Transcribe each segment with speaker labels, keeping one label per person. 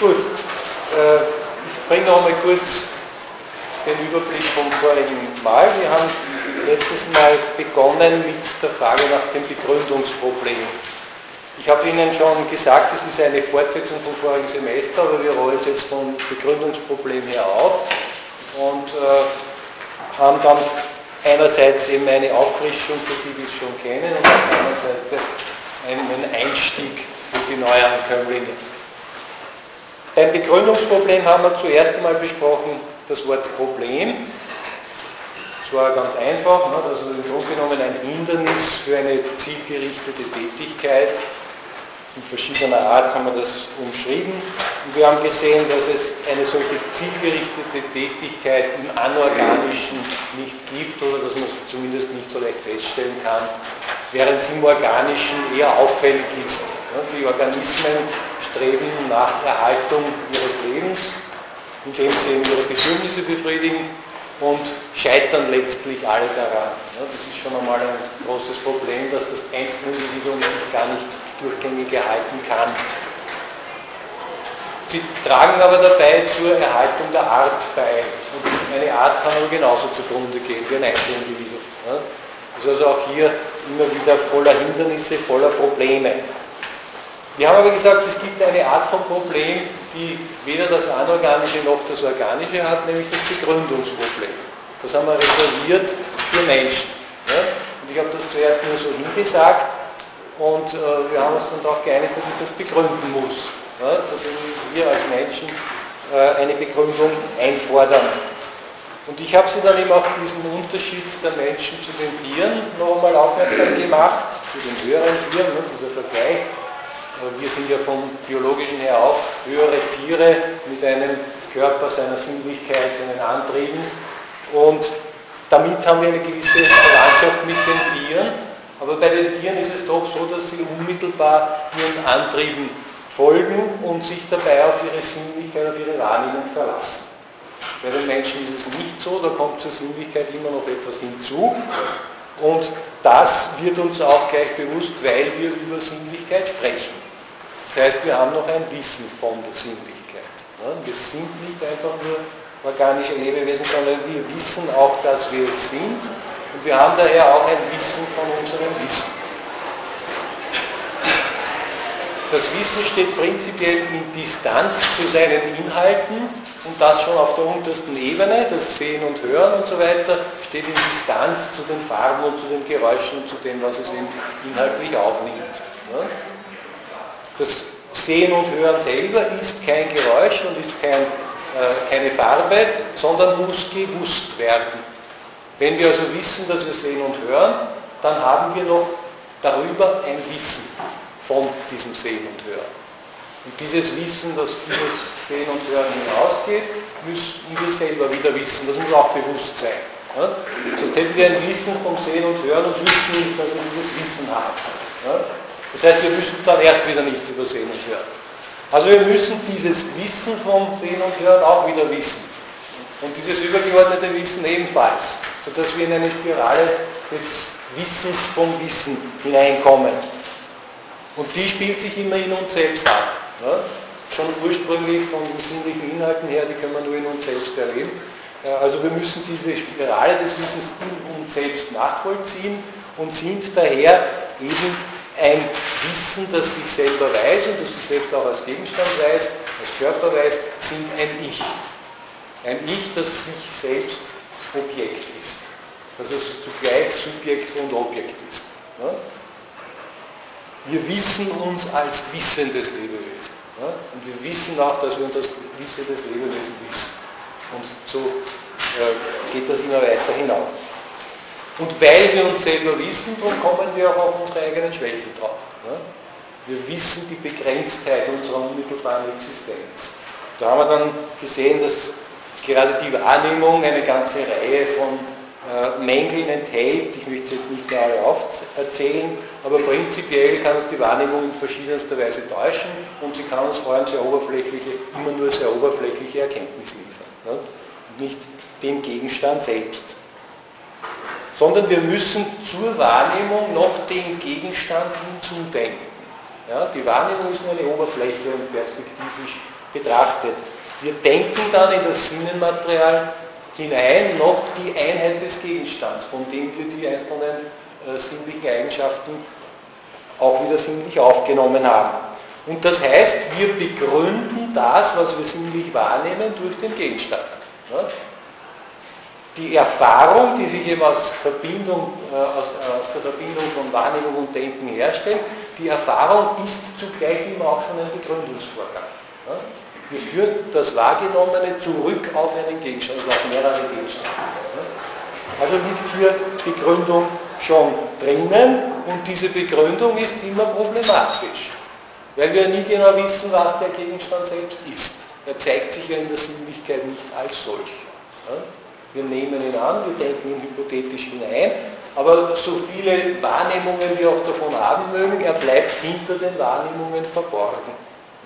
Speaker 1: Gut, äh, ich bringe noch mal kurz den Überblick vom vorigen Mal. Wir haben letztes Mal begonnen mit der Frage nach dem Begründungsproblem. Ich habe Ihnen schon gesagt, es ist eine Fortsetzung vom vorigen Semester, aber wir rollen es jetzt vom Begründungsproblem her auf und äh, haben dann einerseits eben eine Auffrischung für die, die es schon kennen, und auf der anderen Seite einen Einstieg für die neuen Ankömmlinge. Beim Begründungsproblem haben wir zuerst einmal besprochen das Wort Problem. Es war ganz einfach, ne, also im Grunde genommen ein Hindernis für eine zielgerichtete Tätigkeit. In verschiedener Art haben wir das umschrieben. Und wir haben gesehen, dass es eine solche zielgerichtete Tätigkeit im Anorganischen nicht gibt oder dass man zumindest nicht so leicht feststellen kann, während es im Organischen eher auffällig ist. Die Organismen streben nach Erhaltung ihres Lebens, indem sie ihre Bedürfnisse befriedigen und scheitern letztlich alle daran. Das ist schon einmal ein großes Problem, dass das einzelne Individuum sich gar nicht durchgängig erhalten kann. Sie tragen aber dabei zur Erhaltung der Art bei. Und eine Art kann aber genauso zugrunde gehen wie ein Einzelindividuum. Also, also auch hier immer wieder voller Hindernisse, voller Probleme. Wir haben aber gesagt, es gibt eine Art von Problem, die weder das Anorganische noch das Organische hat, nämlich das Begründungsproblem. Das haben wir reserviert für Menschen. Ja? Und ich habe das zuerst nur so hingesagt und äh, wir haben uns dann darauf geeinigt, dass ich das begründen muss. Ja? Dass wir als Menschen äh, eine Begründung einfordern. Und ich habe sie dann eben auf diesen Unterschied der Menschen zu den Tieren noch einmal aufmerksam gemacht, zu den höheren Tieren, ne, dieser Vergleich wir sind ja vom biologischen her auch höhere Tiere mit einem Körper, seiner Sinnlichkeit, seinen Antrieben. Und damit haben wir eine gewisse Verwandtschaft mit den Tieren. Aber bei den Tieren ist es doch so, dass sie unmittelbar ihren Antrieben folgen und sich dabei auf ihre Sinnlichkeit, auf ihre Wahrnehmung verlassen. Bei den Menschen ist es nicht so, da kommt zur Sinnlichkeit immer noch etwas hinzu. Und das wird uns auch gleich bewusst, weil wir über Sinnlichkeit sprechen. Das heißt, wir haben noch ein Wissen von der Sinnlichkeit. Wir sind nicht einfach nur organische Lebewesen, sondern wir wissen auch, dass wir es sind und wir haben daher auch ein Wissen von unserem Wissen. Das Wissen steht prinzipiell in Distanz zu seinen Inhalten und das schon auf der untersten Ebene, das Sehen und Hören und so weiter, steht in Distanz zu den Farben und zu den Geräuschen und zu dem, was es inhaltlich aufnimmt. Das Sehen und Hören selber ist kein Geräusch und ist kein, äh, keine Farbe, sondern muss gewusst werden. Wenn wir also wissen, dass wir sehen und hören, dann haben wir noch darüber ein Wissen von diesem Sehen und Hören. Und dieses Wissen, das dieses Sehen und Hören hinausgeht, müssen wir selber wieder wissen. Das muss auch bewusst sein. Ja? Sonst hätten wir ein Wissen vom Sehen und Hören und wüssten nicht, dass wir dieses Wissen haben. Ja? Das heißt, wir müssen dann erst wieder nichts über Sehen und Hören. Also wir müssen dieses Wissen vom Sehen und Hören auch wieder wissen. Und dieses übergeordnete Wissen ebenfalls, sodass wir in eine Spirale des Wissens vom Wissen hineinkommen. Und die spielt sich immer in uns selbst ab. Ja? Schon ursprünglich von den sinnlichen Inhalten her, die können wir nur in uns selbst erleben. Also wir müssen diese Spirale des Wissens in uns selbst nachvollziehen und sind daher eben ein Wissen, das sich selber weiß und das sich selbst auch als Gegenstand weiß, als Körper weiß, sind ein Ich. Ein Ich, das sich selbst Objekt ist. Dass es zugleich Subjekt und Objekt ist. Wir wissen uns als wissendes Lebewesen. Und wir wissen auch, dass wir uns als wissendes Lebewesen wissen. Und so äh, geht das immer weiter hinaus. Und weil wir uns selber wissen, darum kommen wir auch auf unsere eigenen Schwächen drauf. Ne? Wir wissen die Begrenztheit unserer unmittelbaren Existenz. Da haben wir dann gesehen, dass gerade die Wahrnehmung eine ganze Reihe von äh, Mängeln enthält. Ich möchte jetzt nicht mehr alle aufzählen, aber prinzipiell kann uns die Wahrnehmung in verschiedenster Weise täuschen und sie kann uns vor allem sehr oberflächliche, immer nur sehr oberflächliche Erkenntnis liefern. Ne? Und nicht den Gegenstand selbst sondern wir müssen zur Wahrnehmung noch den Gegenstand hinzudenken. Ja, die Wahrnehmung ist nur eine Oberfläche und perspektivisch betrachtet. Wir denken dann in das Sinnenmaterial hinein noch die Einheit des Gegenstands, von dem wir die einzelnen äh, sinnlichen Eigenschaften auch wieder sinnlich aufgenommen haben. Und das heißt, wir begründen das, was wir sinnlich wahrnehmen, durch den Gegenstand. Ja? Die Erfahrung, die sich eben aus, Verbindung, äh, aus, äh, aus, der Verbindung von Wahrnehmung und Denken herstellt, die Erfahrung ist zugleich immer auch schon ein Begründungsvorgang. Wir führen das Wahrgenommene zurück auf einen Gegenstand, also auf mehrere Gegenstände. Also liegt hier Begründung schon drinnen und diese Begründung ist immer problematisch, weil wir nie genau wissen, was der Gegenstand selbst ist. Er zeigt sich ja in der Sinnlichkeit nicht als solch. Wir nehmen ihn an, wir denken ihn hypothetisch hinein, aber so viele Wahrnehmungen wir auch davon haben mögen, er bleibt hinter den Wahrnehmungen verborgen.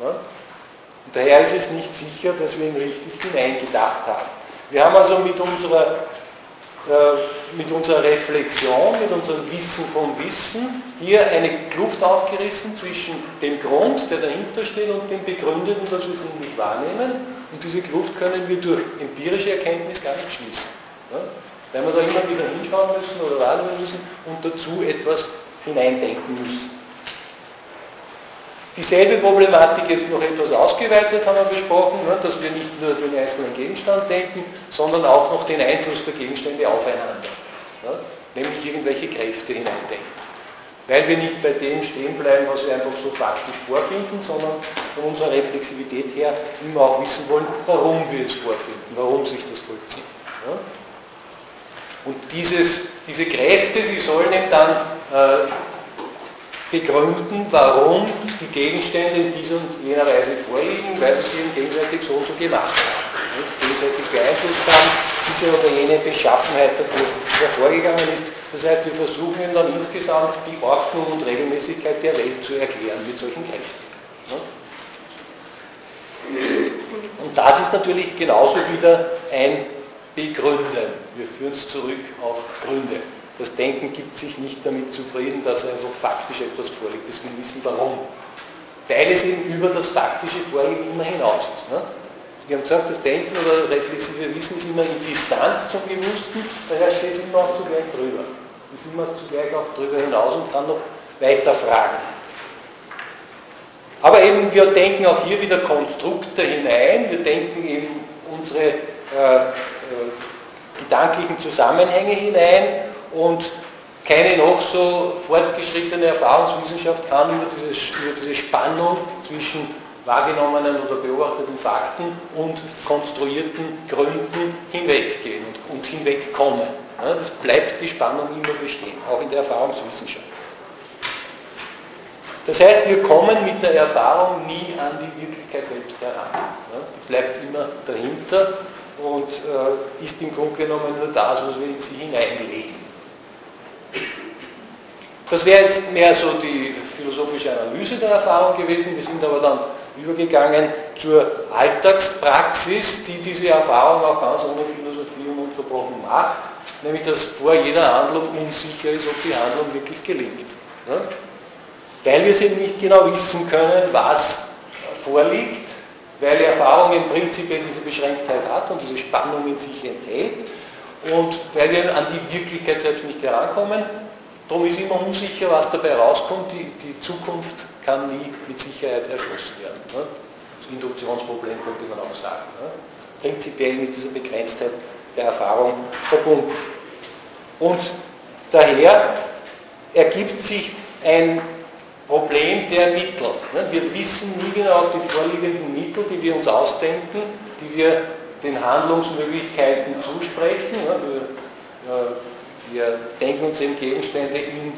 Speaker 1: Und daher ist es nicht sicher, dass wir ihn richtig hineingedacht haben. Wir haben also mit unserer äh, mit unserer Reflexion, mit unserem Wissen vom Wissen hier eine Kluft aufgerissen zwischen dem Grund, der dahinter steht, und dem Begründeten, das wir sinnlich wahrnehmen. Und diese Kluft können wir durch empirische Erkenntnis gar nicht schließen. Ja? Weil wir da immer wieder hinschauen müssen oder wahrnehmen müssen und dazu etwas hineindenken müssen. Dieselbe Problematik ist noch etwas ausgeweitet, haben wir besprochen, ne, dass wir nicht nur den einzelnen Gegenstand denken, sondern auch noch den Einfluss der Gegenstände aufeinander. Nämlich irgendwelche Kräfte hineindenken. Weil wir nicht bei dem stehen bleiben, was wir einfach so faktisch vorfinden, sondern von unserer Reflexivität her immer auch wissen wollen, warum wir es vorfinden, warum sich das vollzieht. Ne. Und dieses, diese Kräfte, sie sollen dann äh, begründen, warum die Gegenstände in dieser und jener Weise vorliegen, weil sie sich eben gegenseitig so und so gemacht haben. Gegenseitig beeinflusst haben, diese oder jene Beschaffenheit dadurch hervorgegangen ist. Das heißt, wir versuchen eben dann insgesamt die Ordnung und Regelmäßigkeit der Welt zu erklären mit solchen Kräften. Und das ist natürlich genauso wieder ein Begründen. Wir führen es zurück auf Gründe. Das Denken gibt sich nicht damit zufrieden, dass einfach faktisch etwas vorliegt. Das will wissen, warum. Weil es eben über das faktische Vorliegen immer hinaus ist. Ne? Wir haben gesagt, das Denken oder reflexive Wissen ist immer in Distanz zum Bewussten, daher steht es immer auch zugleich drüber. Es ist immer zugleich auch drüber hinaus und kann noch weiter fragen. Aber eben, wir denken auch hier wieder Konstrukte hinein, wir denken eben unsere äh, äh, gedanklichen Zusammenhänge hinein und keine noch so fortgeschrittene Erfahrungswissenschaft kann über, dieses, über diese Spannung zwischen wahrgenommenen oder beobachteten Fakten und konstruierten Gründen hinweggehen und, und hinwegkommen. Ja, das bleibt die Spannung immer bestehen, auch in der Erfahrungswissenschaft. Das heißt, wir kommen mit der Erfahrung nie an die Wirklichkeit selbst heran. Ja, die bleibt immer dahinter und äh, ist im Grunde genommen nur das, was wir in sie hineinlegen. Das wäre jetzt mehr so die philosophische Analyse der Erfahrung gewesen. Wir sind aber dann übergegangen zur Alltagspraxis, die diese Erfahrung auch ganz ohne Philosophie ununterbrochen macht, nämlich dass vor jeder Handlung unsicher ist, ob die Handlung wirklich gelingt. Ne? Weil wir sie nicht genau wissen können, was vorliegt, weil die Erfahrung im Prinzip diese Beschränktheit hat und diese Spannung in sich enthält und weil wir an die Wirklichkeit selbst nicht herankommen, Darum ist immer unsicher, was dabei rauskommt. Die, die Zukunft kann nie mit Sicherheit erschlossen werden. Ne? Das Induktionsproblem könnte man auch sagen. Ne? Prinzipiell mit dieser Begrenztheit der Erfahrung verbunden. Und daher ergibt sich ein Problem der Mittel. Ne? Wir wissen nie genau die vorliegenden Mittel, die wir uns ausdenken, die wir den Handlungsmöglichkeiten zusprechen. Wir, äh, wir denken uns eben Gegenstände im,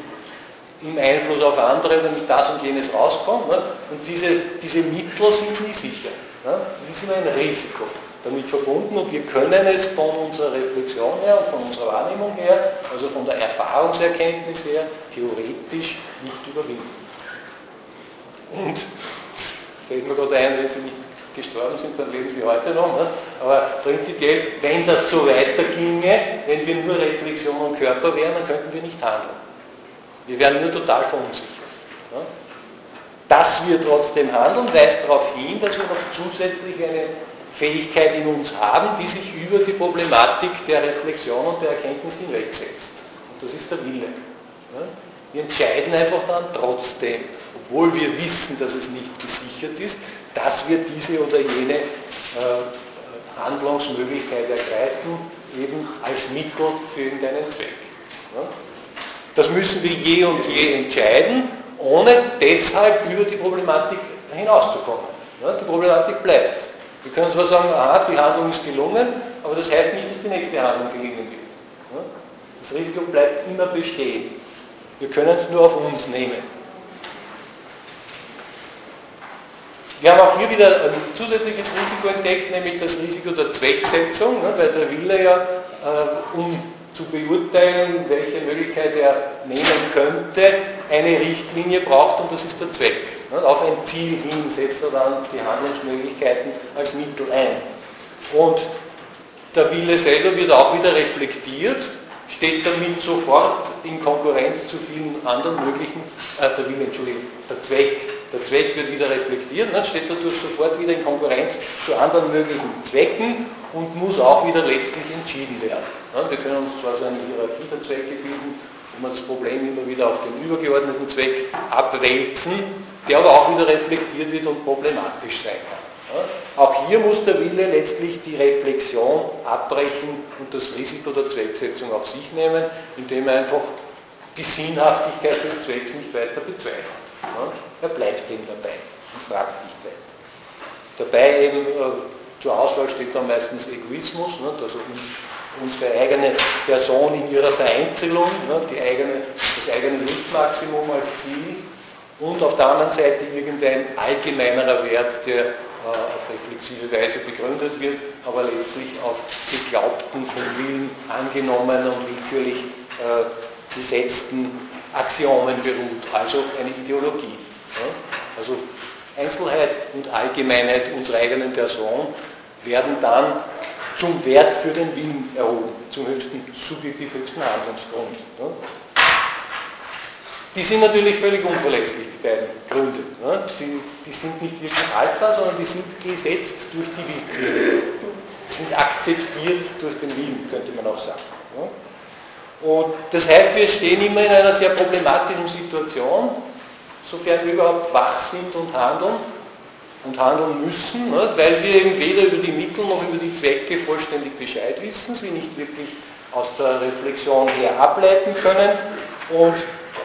Speaker 1: im Einfluss auf andere, damit das und jenes rauskommt. Ne? Und diese, diese Mittel sind nie sicher. Ne? Das ist immer ein Risiko damit verbunden und wir können es von unserer Reflexion her und von unserer Wahrnehmung her, also von der Erfahrungserkenntnis her, theoretisch nicht überwinden. Und fällt mir gerade ein, wenn Sie nicht gestorben sind, dann leben sie heute noch. Ne? Aber prinzipiell, wenn das so weiterginge, wenn wir nur Reflexion und Körper wären, dann könnten wir nicht handeln. Wir wären nur total verunsichert. Ne? dass wir trotzdem handeln, weist darauf hin, dass wir noch zusätzlich eine Fähigkeit in uns haben, die sich über die Problematik der Reflexion und der Erkenntnis hinwegsetzt. Und das ist der Wille. Wir entscheiden einfach dann trotzdem, obwohl wir wissen, dass es nicht gesichert ist, dass wir diese oder jene äh, Handlungsmöglichkeit ergreifen, eben als Mittel für irgendeinen Zweck. Das müssen wir je und je entscheiden, ohne deshalb über die Problematik hinauszukommen. Die Problematik bleibt. Wir können zwar sagen, aha, die Handlung ist gelungen, aber das heißt nicht, dass die nächste Handlung gelingen wird. Das Risiko bleibt immer bestehen. Wir können es nur auf uns nehmen. Wir haben auch hier wieder ein zusätzliches Risiko entdeckt, nämlich das Risiko der Zwecksetzung, weil der Wille ja, äh, um zu beurteilen, welche Möglichkeit er nehmen könnte, eine Richtlinie braucht und das ist der Zweck. Auf ein Ziel hin setzt er dann die Handlungsmöglichkeiten als Mittel ein. Und der Wille selber wird auch wieder reflektiert, steht damit sofort in Konkurrenz zu vielen anderen möglichen, äh, der Wille, Entschuldigung, der Zweck. Der Zweck wird wieder reflektiert, dann steht dadurch sofort wieder in Konkurrenz zu anderen möglichen Zwecken und muss auch wieder letztlich entschieden werden. Wir können uns zwar so eine Hierarchie der Zwecke bilden, wo wir das Problem immer wieder auf den übergeordneten Zweck abwälzen, der aber auch wieder reflektiert wird und problematisch sein kann. Auch hier muss der Wille letztlich die Reflexion abbrechen und das Risiko der Zwecksetzung auf sich nehmen, indem er einfach die Sinnhaftigkeit des Zwecks nicht weiter bezweifelt. Er bleibt ihm dabei und fragt nicht weiter. Dabei eben äh, zur Auswahl steht dann meistens Egoismus, ne, also unsere eigene Person in ihrer Vereinzelung, ne, eigene, das eigene Lichtmaximum als Ziel und auf der anderen Seite irgendein allgemeinerer Wert, der äh, auf reflexive Weise begründet wird, aber letztlich auf geglaubten, vom Willen angenommenen und willkürlich äh, gesetzten Axiomen beruht, also eine Ideologie. Ja? Also Einzelheit und Allgemeinheit unserer eigenen Person werden dann zum Wert für den Willen erhoben, zum höchsten, subjektiv höchsten Handlungsgrund. Die sind natürlich völlig unverletzlich, die beiden Gründe. Die, die sind nicht wirklich haltbar, sondern die sind gesetzt durch die Willkür. Die sind akzeptiert durch den Willen, könnte man auch sagen. Und das heißt, wir stehen immer in einer sehr problematischen Situation, sofern wir überhaupt wach sind und handeln und handeln müssen, ne, weil wir eben weder über die Mittel noch über die Zwecke vollständig Bescheid wissen, sie nicht wirklich aus der Reflexion her ableiten können und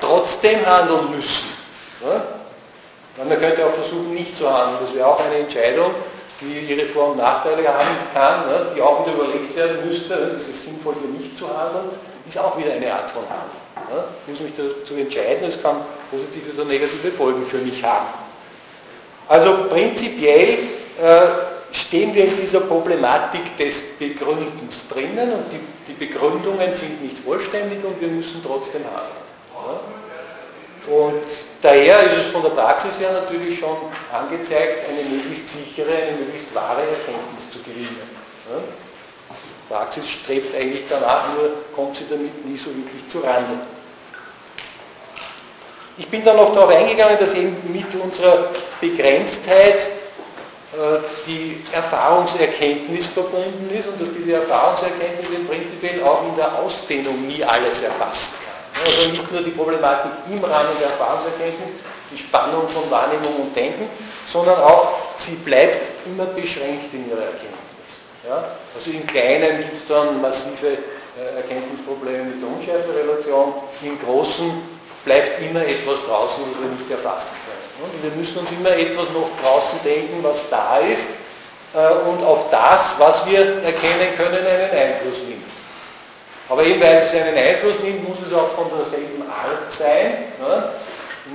Speaker 1: trotzdem handeln müssen. Ne. Man könnte auch versuchen, nicht zu handeln. Das wäre auch eine Entscheidung, die ihre Vor- und Nachteile haben kann, die auch wieder überlegt werden müsste. Ist es sinnvoll, hier nicht zu handeln? Ist auch wieder eine Art von Handeln. Ich muss mich dazu entscheiden, es kann positive oder negative Folgen für mich haben. Also prinzipiell äh, stehen wir in dieser Problematik des Begründens drinnen und die, die, Begründungen sind nicht vollständig und wir müssen trotzdem handeln. Und daher ist es von der Praxis her natürlich schon angezeigt, eine möglichst sichere, eine möglichst wahre Erkenntnis zu gewinnen. Ja? Die Praxis strebt eigentlich danach, nur kommt sie damit nie so wirklich zu Rande. Ich bin dann noch darauf eingegangen, dass eben mit unserer Begrenztheit äh, die Erfahrungserkenntnis verbunden ist und dass diese Erfahrungserkenntnis im Prinzip auch in der Ausdehnung nie alles erfassen kann. Also nicht nur die Problematik im Rahmen der Erfahrungserkenntnis, die Spannung von Wahrnehmung und Denken, sondern auch, sie bleibt immer beschränkt in ihrer Erkenntnis. Ja? Also im Kleinen gibt es dann massive äh, Erkenntnisprobleme mit der Unschärferelation, im Großen bleibt immer etwas draußen, was wir nicht erfassen können. Und wir müssen uns immer etwas noch draußen denken, was da ist äh, und auf das, was wir erkennen können, einen Einfluss nimmt. Aber eben weil es einen Einfluss nimmt, muss es auch von derselben Art sein. Ne?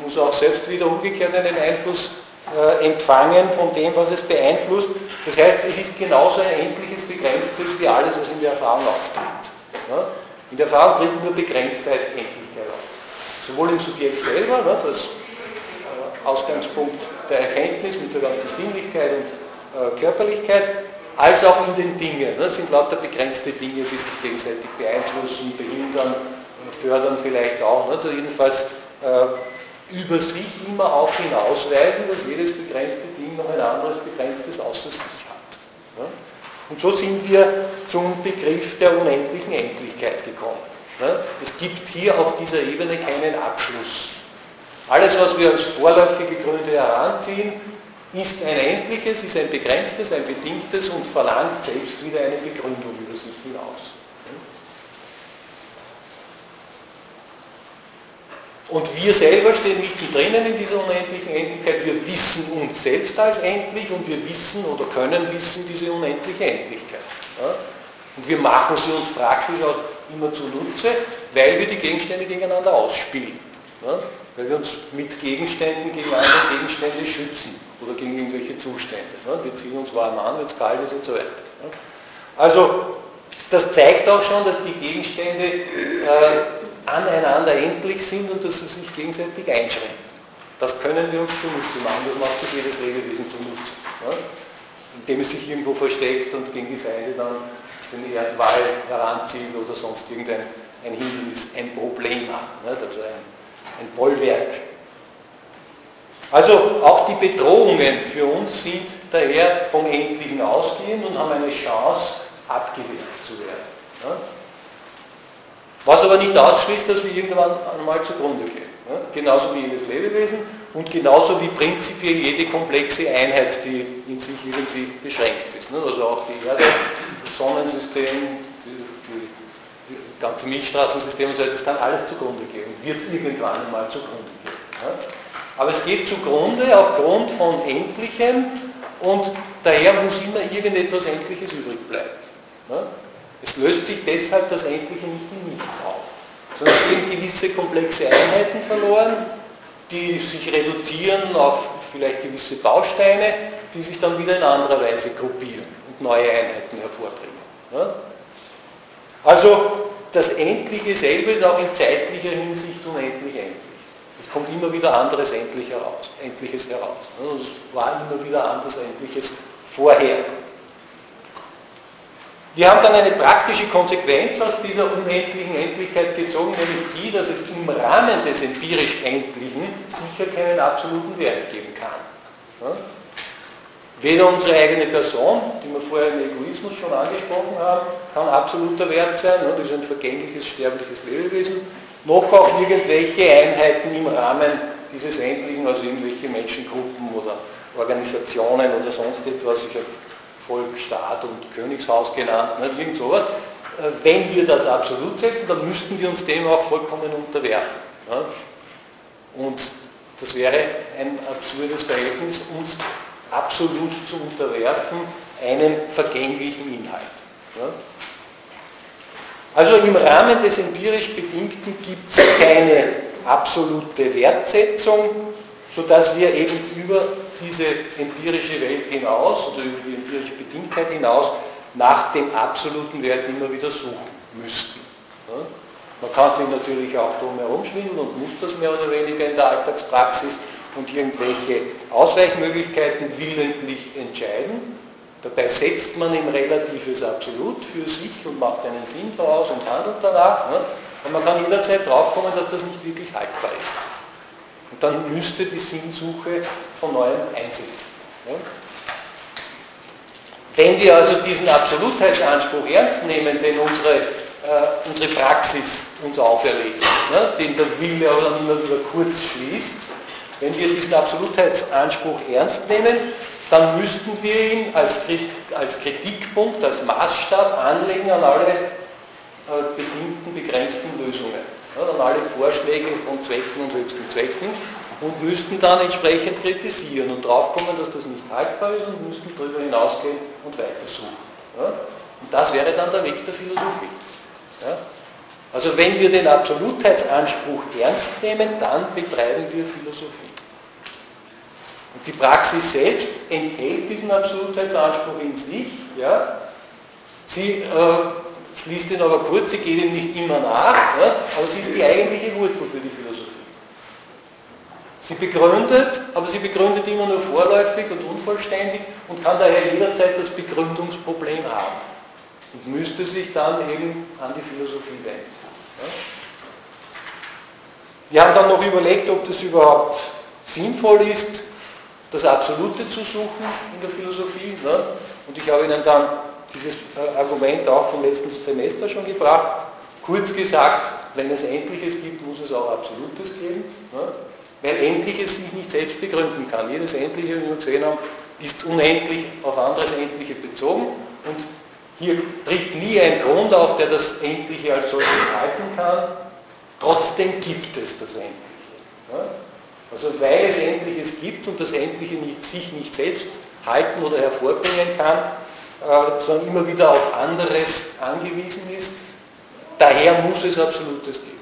Speaker 1: muss auch selbst wieder umgekehrt einen Einfluss äh, empfangen von dem, was es beeinflusst. Das heißt, es ist genauso ein endliches, begrenztes wie alles, was in der Erfahrung auftritt. Ne? In der Erfahrung tritt nur Begrenztheit Endlichkeit auf sowohl im Subjekt selber, ne, das äh, Ausgangspunkt der Erkenntnis mit der ganzen Sinnlichkeit und äh, Körperlichkeit, als auch in den Dingen. Das ne, sind lauter begrenzte Dinge, die sich gegenseitig beeinflussen, behindern, fördern vielleicht auch. Ne, jedenfalls äh, über sich immer auch hinausweisen, dass jedes begrenzte Ding noch ein anderes begrenztes außer sich hat. Und so sind wir zum Begriff der unendlichen Endlichkeit gekommen. Es gibt hier auf dieser Ebene keinen Abschluss. Alles, was wir als vorläufige Gründe heranziehen, ist ein endliches, ist ein begrenztes, ein bedingtes und verlangt selbst wieder eine Begründung über sich hinaus. Und wir selber stehen mittendrin in dieser unendlichen Endlichkeit. Wir wissen uns selbst als endlich und wir wissen oder können wissen diese unendliche Endlichkeit. Und wir machen sie uns praktisch auch immer zunutze, weil wir die Gegenstände gegeneinander ausspielen. Weil wir uns mit Gegenständen gegen andere Gegenstände schützen oder gegen irgendwelche Zustände. Ja? Wir ziehen uns warm an, wenn es kalt ist und so weiter. Also das zeigt auch schon, dass die Gegenstände äh, aneinander endlich sind und dass sie sich gegenseitig einschränken. Das können wir uns zunutze machen, das macht sich jedes Lebewesen zunutze. Ja? Indem es sich irgendwo versteckt und gegen die Feinde dann den Erdwall heranzieht oder sonst irgendein ein Hindernis, ein Problem hat, also ein, ein Bollwerk. Also auch die Bedrohungen für uns sind daher vom Endlichen ausgehend und haben eine Chance, abgewehrt zu werden. Ja? Was aber nicht ausschließt, dass wir irgendwann einmal zugrunde gehen. Ja? Genauso wie jedes Lebewesen und genauso wie prinzipiell jede komplexe Einheit, die in sich irgendwie beschränkt ist. Ne? Also auch die Erde, das Sonnensystem, ganze Milchstraßensystem und so weiter, das kann alles zugrunde gehen und wird irgendwann einmal zugrunde gehen. Ja? Aber es geht zugrunde aufgrund von Endlichem und daher muss immer irgendetwas Endliches übrig bleiben. Ja? Es löst sich deshalb das Endliche nicht in nichts auf, sondern gehen gewisse komplexe Einheiten verloren, die sich reduzieren auf vielleicht gewisse Bausteine, die sich dann wieder in anderer Weise gruppieren und neue Einheiten hervorbringen. Also das Endliche selber ist auch in zeitlicher Hinsicht unendlich endlich. Es kommt immer wieder anderes Endlich heraus, Endliches heraus. Es war immer wieder anderes Endliches vorher. Wir haben dann eine praktische Konsequenz aus dieser unendlichen Endlichkeit gezogen, nämlich die, dass es im Rahmen des empirisch Endlichen sicher keinen absoluten Wert geben kann. Weder unsere eigene Person, die wir vorher im Egoismus schon angesprochen haben, kann absoluter Wert sein, ne? das ist ein vergängliches, sterbliches Lebewesen, noch auch irgendwelche Einheiten im Rahmen dieses Endlichen, also irgendwelche Menschengruppen oder Organisationen oder sonst etwas. Ich habe Volk, Staat und Königshaus genannt, ne, irgend sowas. Äh, wenn wir das absolut setzen, dann müssten wir uns dem auch vollkommen unterwerfen. Ne? Und das wäre ein absurdes Verhältnis, uns absolut zu unterwerfen einem vergänglichen Inhalt. Ne? Also im Rahmen des empirisch Bedingten gibt es keine absolute Wertsetzung, sodass wir eben über diese empirische Welt hinaus oder über die empirische Bedingtheit hinaus nach dem absoluten Wert immer wieder suchen müssten. Ja? Man kann sich natürlich auch drum herum schwindeln und muss das mehr oder weniger in der Alltagspraxis und irgendwelche Ausweichmöglichkeiten willentlich entscheiden. Dabei setzt man im relatives Absolut für sich und macht einen Sinn daraus und handelt danach. Ne? Und man kann jederzeit draufkommen, dass das nicht wirklich haltbar ist. Und dann müsste die Sinnsuche von neuem einsetzen. Ja? Wenn wir also diesen Absolutheitsanspruch ernst nehmen, den unsere, äh, unsere Praxis uns auferlegt, ne, den der Wille aber dann immer wieder kurz schließt, wenn wir diesen Absolutheitsanspruch ernst nehmen, dann müssten wir ihn als, als Kritikpunkt, als Maßstab anlegen an alle äh, bedingten, begrenzten Lösungen ja, dann alle Vorschläge von Zwecken und höchsten Zwecken und müssten dann entsprechend kritisieren und draufkommen, dass das nicht haltbar ist und müssten darüber hinausgehen und weitersuchen. Ja. Und das wäre dann der Weg der Philosophie. Ja. Also wenn wir den Absolutheitsanspruch ernst nehmen, dann betreiben wir Philosophie. Die Praxis selbst enthält diesen Absolutheitsanspruch in sich. Ja. Sie äh, schließt ihn aber kurz, sie geht ihm nicht immer nach, ja, aber sie ist die eigentliche Wurzel für die Philosophie. Sie begründet, aber sie begründet immer nur vorläufig und unvollständig und kann daher jederzeit das Begründungsproblem haben und müsste sich dann eben an die Philosophie wenden. Ja. Wir haben dann noch überlegt, ob das überhaupt sinnvoll ist, das Absolute zu suchen in der Philosophie. Ne? Und ich habe Ihnen dann dieses äh, Argument auch vom letzten Semester schon gebracht. Kurz gesagt, wenn es Endliches gibt, muss es auch Absolutes geben. Ne? Weil Endliches sich nicht selbst begründen kann. Jedes Endliche, wie wir gesehen haben, ist unendlich auf anderes Endliche bezogen. Und hier tritt nie ein Grund auf, der das Endliche als solches halten kann. Trotzdem gibt es das Endliche. Ne? Also weil es Endliches gibt und das Endliche nicht, sich nicht selbst halten oder hervorbringen kann, äh, sondern immer wieder auf anderes angewiesen ist, daher muss es Absolutes geben.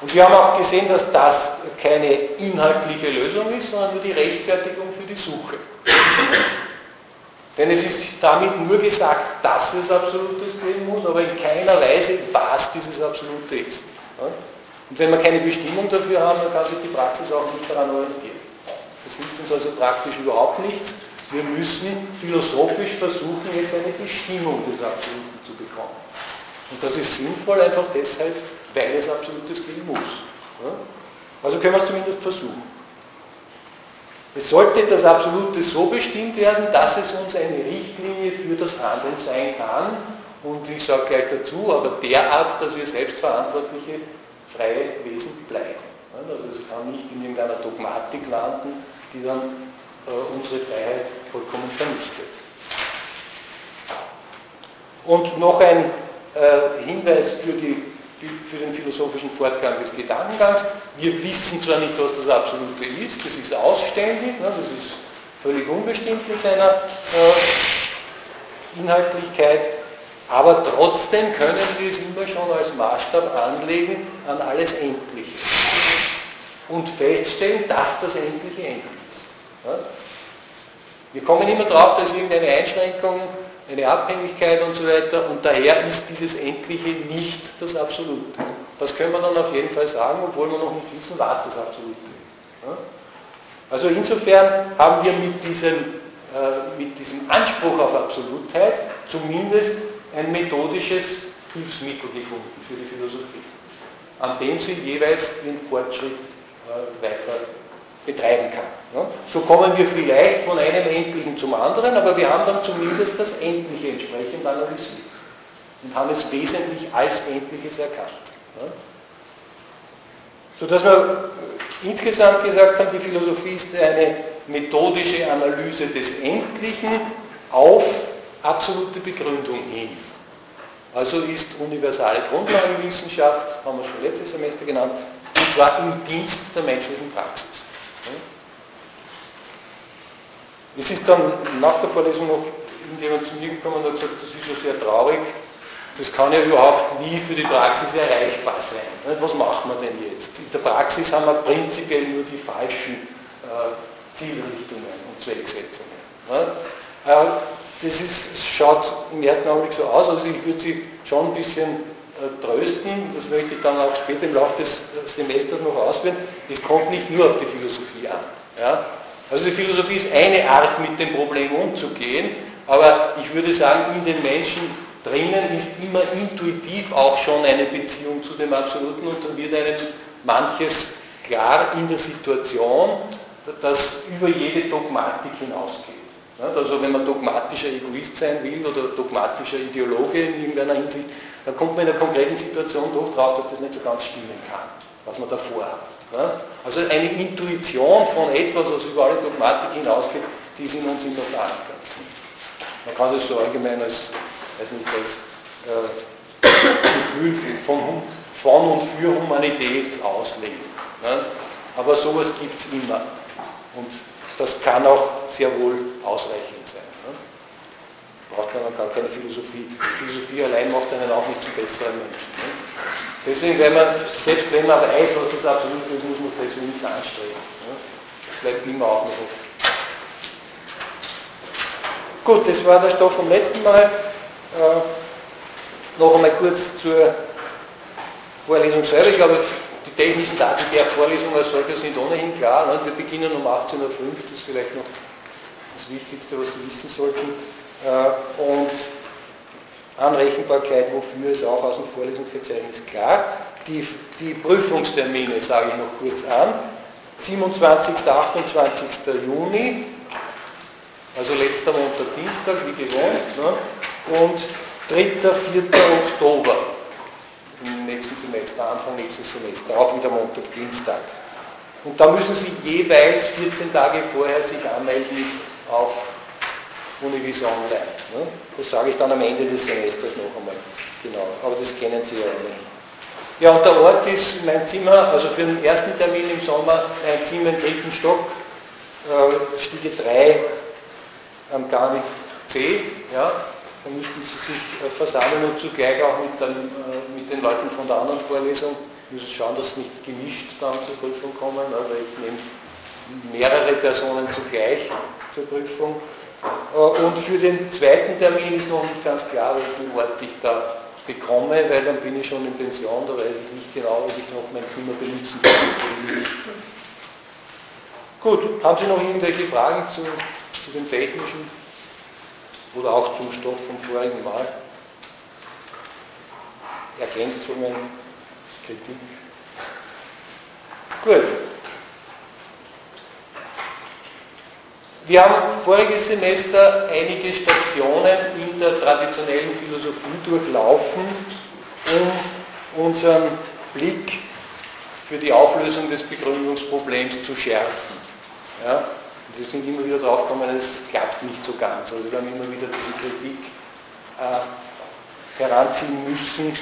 Speaker 1: Und wir haben auch gesehen, dass das keine inhaltliche Lösung ist, sondern nur die Rechtfertigung für die Suche. Denn es ist damit nur gesagt, dass es Absolutes geben muss, aber in keiner Weise, was dieses Absolute ist. Und wenn wir keine Bestimmung dafür haben, dann kann sich die Praxis auch nicht daran orientieren. Das hilft uns also praktisch überhaupt nichts. Wir müssen philosophisch versuchen, jetzt eine Bestimmung des Absoluten zu bekommen. Und das ist sinnvoll einfach deshalb, weil es Absolutes geben muss. Also können wir es zumindest versuchen. Es sollte das Absolute so bestimmt werden, dass es uns eine Richtlinie für das Handeln sein kann. Und ich sage gleich dazu, aber derart, dass wir Selbstverantwortliche freie Wesen bleiben. Also es kann nicht in irgendeiner Dogmatik landen, die dann äh, unsere Freiheit vollkommen vernichtet. Und noch ein äh, Hinweis für, die, für, den philosophischen Fortgang des Gedankengangs. Wir wissen zwar nicht, was das Absolute ist, das ist ausständig, ne, das ist völlig unbestimmt in seiner äh, Inhaltlichkeit, aber trotzdem können wir es immer schon als Maßstab anlegen an alles Endliche und feststellen, dass das Endliche endlich ist. Wir kommen immer drauf, dass irgendeine Einschränkung, eine Abhängigkeit und so weiter und daher ist dieses Endliche nicht das Absolute. Das können wir dann auf jeden Fall sagen, obwohl wir noch nicht wissen, was das Absolute ist. Also insofern haben wir mit diesem, äh, mit diesem Anspruch auf Absolutheit zumindest ein methodisches Hilfsmittel gefunden für die Philosophie, an dem sie jeweils den Fortschritt äh, weiter betreiben kann. So kommen wir vielleicht von einem Endlichen zum anderen, aber wir haben dann zumindest das Endliche entsprechend analysiert und haben es wesentlich als Endliches erkannt. Sodass wir insgesamt gesagt haben, die Philosophie ist eine methodische Analyse des Endlichen auf absolute Begründung hin. Also ist universale Grundlagenwissenschaft, haben wir schon letztes Semester genannt, und zwar im Dienst der menschlichen Praxis. Es ist dann nach der Vorlesung noch irgendjemand zu mir gekommen und hat gesagt, das ist ja sehr traurig, das kann ja überhaupt nie für die Praxis erreichbar sein. Was machen wir denn jetzt? In der Praxis haben wir prinzipiell nur die falschen äh, Zielrichtungen und Zwecksetzungen. Äh, das ist, schaut im ersten Augenblick so aus, also ich würde Sie schon ein bisschen äh, trösten, das möchte ich dann auch später im Laufe des Semesters noch ausführen, es kommt nicht nur auf die Philosophie an. Ja? Also die Philosophie ist eine Art, mit dem Problem umzugehen, aber ich würde sagen, in den Menschen drinnen ist immer intuitiv auch schon eine Beziehung zu dem Absoluten und dann wird einem manches klar in der Situation, das über jede Dogmatik hinausgeht. Also wenn man dogmatischer Egoist sein will oder dogmatischer Ideologe in irgendeiner Hinsicht, dann kommt man in der konkreten Situation doch drauf, dass das nicht so ganz stimmen kann, was man davor hat. Also eine Intuition von etwas, was über alle Dogmatik hinausgeht, die ist in uns immer verankert. Man kann das so allgemein als, weiß nicht, als äh, Gefühl von, von und für Humanität auslegen. Aber sowas gibt es immer. Und das kann auch sehr wohl ausreichend sein. Ne? Braucht man gar keine Philosophie. Philosophie allein macht einen auch nicht zum besseren Menschen. Ne? Deswegen, wenn man, selbst wenn man weiß, was das absolut ist, muss man das nicht anstreben. Ne? Das bleibt immer auch noch offen. Gut, das war der Stoff vom letzten Mal. Äh, noch einmal kurz zur Vorlesung selber. Ich glaube, die technischen Daten der Vorlesung als solcher sind ohnehin klar. Ne? Wir beginnen um 18.05 Uhr, das ist vielleicht noch das Wichtigste, was Sie wissen sollten. Äh, und Anrechenbarkeit, wofür ist auch aus dem Vorlesungsverzeichnis klar. Die, die Prüfungstermine sage ich noch kurz an. 27. 28. Juni, also letzter Montag, Dienstag, wie gewohnt, ne? und 3. 4. Oktober im nächsten Semester, Anfang nächstes Semester, auch wieder Montag, Dienstag. Und da müssen Sie jeweils 14 Tage vorher sich anmelden auf Univis Online. Ne? Das sage ich dann am Ende des Semesters noch einmal. Genau, aber das kennen Sie ja alle. Ja, und der Ort ist mein Zimmer, also für den ersten Termin im Sommer, ein Zimmer im dritten Stock, äh, Stiege 3 am Garnic C. Ja, da müssten Sie sich äh, versammeln und zugleich auch mit, den, äh, den Leuten von der anderen Vorlesung. Müssen schauen, dass nicht gemischt dann zur Prüfung kommen, weil ich nehme mehrere Personen zugleich zur Prüfung. Äh, und für den zweiten Termin ist noch nicht ganz klar, welchen Ort ich da bekomme, weil dann bin ich schon in Pension, da weiß ich nicht genau, ob ich noch mein Zimmer benutzen kann. Gut, haben Sie noch irgendwelche Fragen zu, zu dem technischen oder auch zum Stoff vom vorigen Mal? Ergänzungen, Kritik? Gut. Wir haben voriges Semester einige Stationen in der traditionellen Philosophie durchlaufen, um unseren Blick für die Auflösung des Begründungsproblems zu schärfen. Ja? Wir sind immer wieder drauf gekommen, es klappt nicht so ganz. Also wir haben immer wieder diese Kritik äh, heranziehen müssen,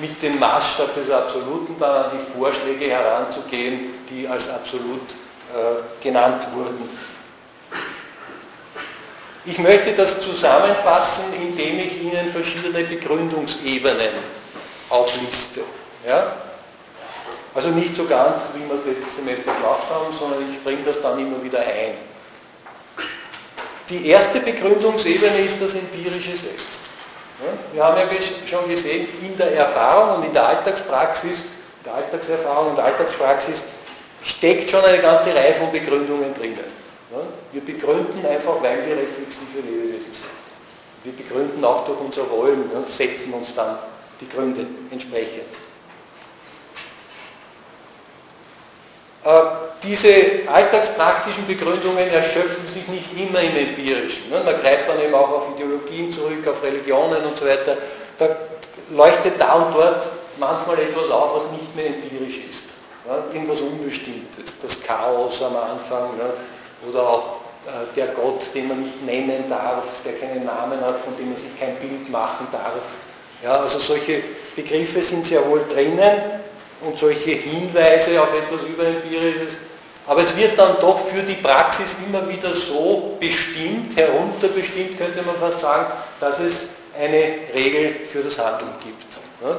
Speaker 1: mit dem Maßstab des Absoluten dann an die Vorschläge heranzugehen, die als absolut äh, genannt wurden. Ich möchte das zusammenfassen, indem ich Ihnen verschiedene Begründungsebenen aufliste. Ja? Also nicht so ganz, wie wir es letztes Semester gemacht haben, sondern ich bringe das dann immer wieder ein. Die erste Begründungsebene ist das empirische Selbst. Ja? Wir haben ja schon gesehen, in der Erfahrung und in der Alltagspraxis, der Alltagserfahrung und Alltagspraxis steckt schon eine ganze Reihe von Begründungen drinnen. Wir begründen einfach, weil wir reflexive Lebewesen sind. Wir begründen auch durch unser Wollen, setzen uns dann die Gründe entsprechend. Diese alltagspraktischen Begründungen erschöpfen sich nicht immer im Empirischen. Man greift dann eben auch auf Ideologien zurück, auf Religionen und so weiter. Da leuchtet da und dort manchmal etwas auf, was nicht mehr empirisch ist. Irgendwas Unbestimmtes, das Chaos am Anfang, oder auch äh, der Gott, den man nicht nennen darf, der keinen Namen hat, von dem man sich kein Bild machen darf. Ja, also solche Begriffe sind sehr wohl drinnen und solche Hinweise auf etwas Überempirisches. Aber es wird dann doch für die Praxis immer wieder so bestimmt, herunterbestimmt, könnte man fast sagen, dass es eine Regel für das Handeln gibt.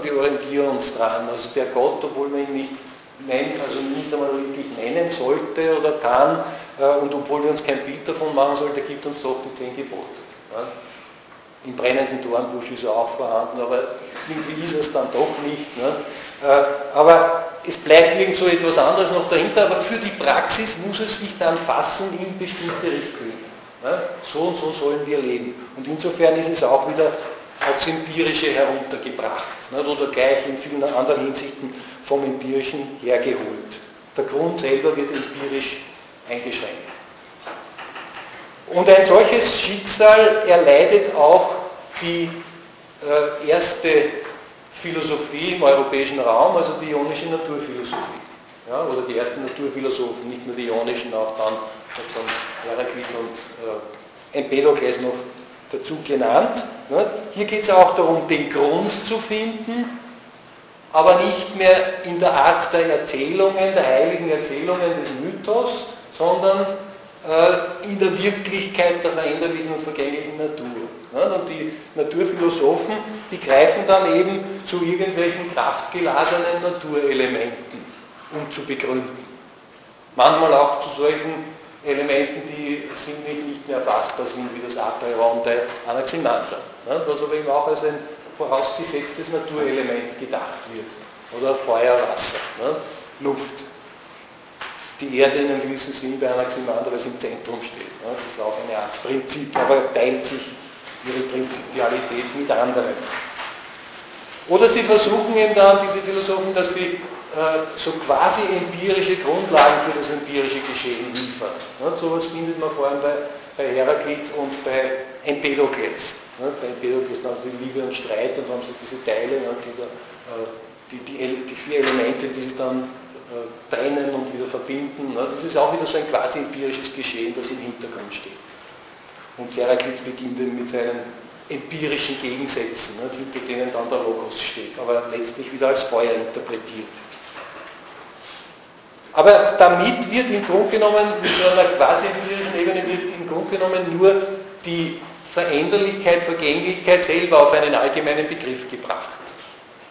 Speaker 1: Wir orientieren uns dran. Also der Gott, obwohl man ihn nicht nennt, also nicht einmal wirklich nennen sollte oder kann, äh, und obwohl wir uns kein Bild davon machen sollten, gibt uns doch die zehn Gebote. Im brennenden Dornbusch ist er auch vorhanden, aber irgendwie ist es dann doch nicht. Ne? Äh, aber es bleibt irgend so etwas anderes noch dahinter, aber für die Praxis muss es sich dann fassen in bestimmte Richtlinien. Ne? So und so sollen wir leben. Und insofern ist es auch wieder aufs Empirische heruntergebracht ne? oder gleich in vielen anderen Hinsichten vom Empirischen hergeholt. Der Grund selber wird empirisch eingeschränkt. Und ein solches Schicksal erleidet auch die äh, erste Philosophie im europäischen Raum, also die ionische Naturphilosophie. Ja, oder die ersten Naturphilosophen, nicht nur die ionischen, auch dann, Heraklit und äh, Empedokles noch dazu genannt. Ja, hier geht es auch darum, den Grund zu finden, aber nicht mehr in der Art der Erzählungen, der heiligen Erzählungen des Mythos, sondern in der Wirklichkeit der veränderlichen und vergänglichen Natur. Und die Naturphilosophen, die greifen dann eben zu irgendwelchen kraftgeladenen Naturelementen, um zu begründen. Manchmal auch zu solchen Elementen, die sinnlich nicht mehr fassbar sind, wie das a priori der Anaximandra, was aber eben auch als ein vorausgesetztes Naturelement gedacht wird. Oder Feuer, Wasser, Luft die Erde in einem gewissen Sinn bei Anaximandros im Zentrum steht. Das ist auch eine Art Prinzip, aber teilt sich ihre Prinzipialität mit anderen. Oder sie versuchen eben dann, diese Philosophen, dass sie äh, so quasi empirische Grundlagen für das empirische Geschehen liefern. Ja, sowas findet man vor allem bei, bei Heraklit und bei Empedokles. Ja, bei Empedokles haben sie Liebe und Streit und haben sie diese Teile, ja, die, äh, die, die, die, vier Elemente, die sich dann äh, trennen und wieder verbinden. Das ist auch wieder so ein quasi empirisches Geschehen, das im Hintergrund steht. Und Heraklit beginnt mit seinen empirischen Gegensätzen, hinter denen dann der Logos steht, aber letztlich wieder als Feuer interpretiert. Aber damit wird im Grunde genommen, mit so einer quasi empirischen Ebene, wird im Grunde genommen nur die Veränderlichkeit, Vergänglichkeit selber auf einen allgemeinen Begriff gebracht.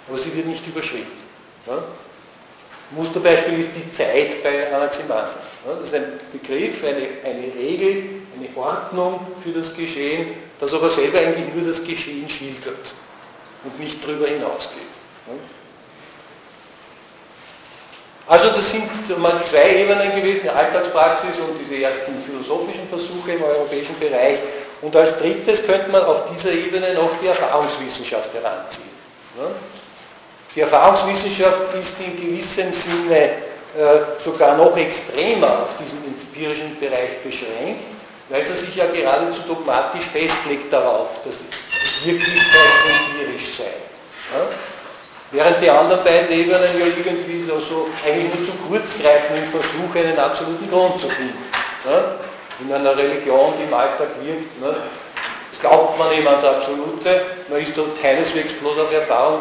Speaker 1: Aber sie wird nicht überschritten. Musterbeispiel ist die Zeit bei Anaximander. Ja, das ist ein Begriff, eine, eine Regel, eine Ordnung für das Geschehen, das aber selber eigentlich nur das Geschehen schildert und nicht darüber hinausgeht. Ja? Also das sind mal zwei Ebenen gewesen, die Alltagspraxis und diese ersten philosophischen Versuche im europäischen Bereich. Und als drittes könnte man auf dieser Ebene noch die Erfahrungswissenschaft heranziehen. Die Erfahrungswissenschaft ist in gewissem Sinne äh, sogar noch extremer auf diesen empirischen Bereich beschränkt, weil sie sich ja geradezu dogmatisch festlegt darauf, dass Wirklichkeit empirisch sei. Während die anderen beiden Ebenen ja irgendwie so, so eigentlich nur zu kurz greifen im Versuch, einen absoluten Grund zu finden. Ne? In einer Religion, die im Alltag wirkt, ne? glaubt man eben ans Absolute, man ist dort keineswegs bloß auf Erfahrung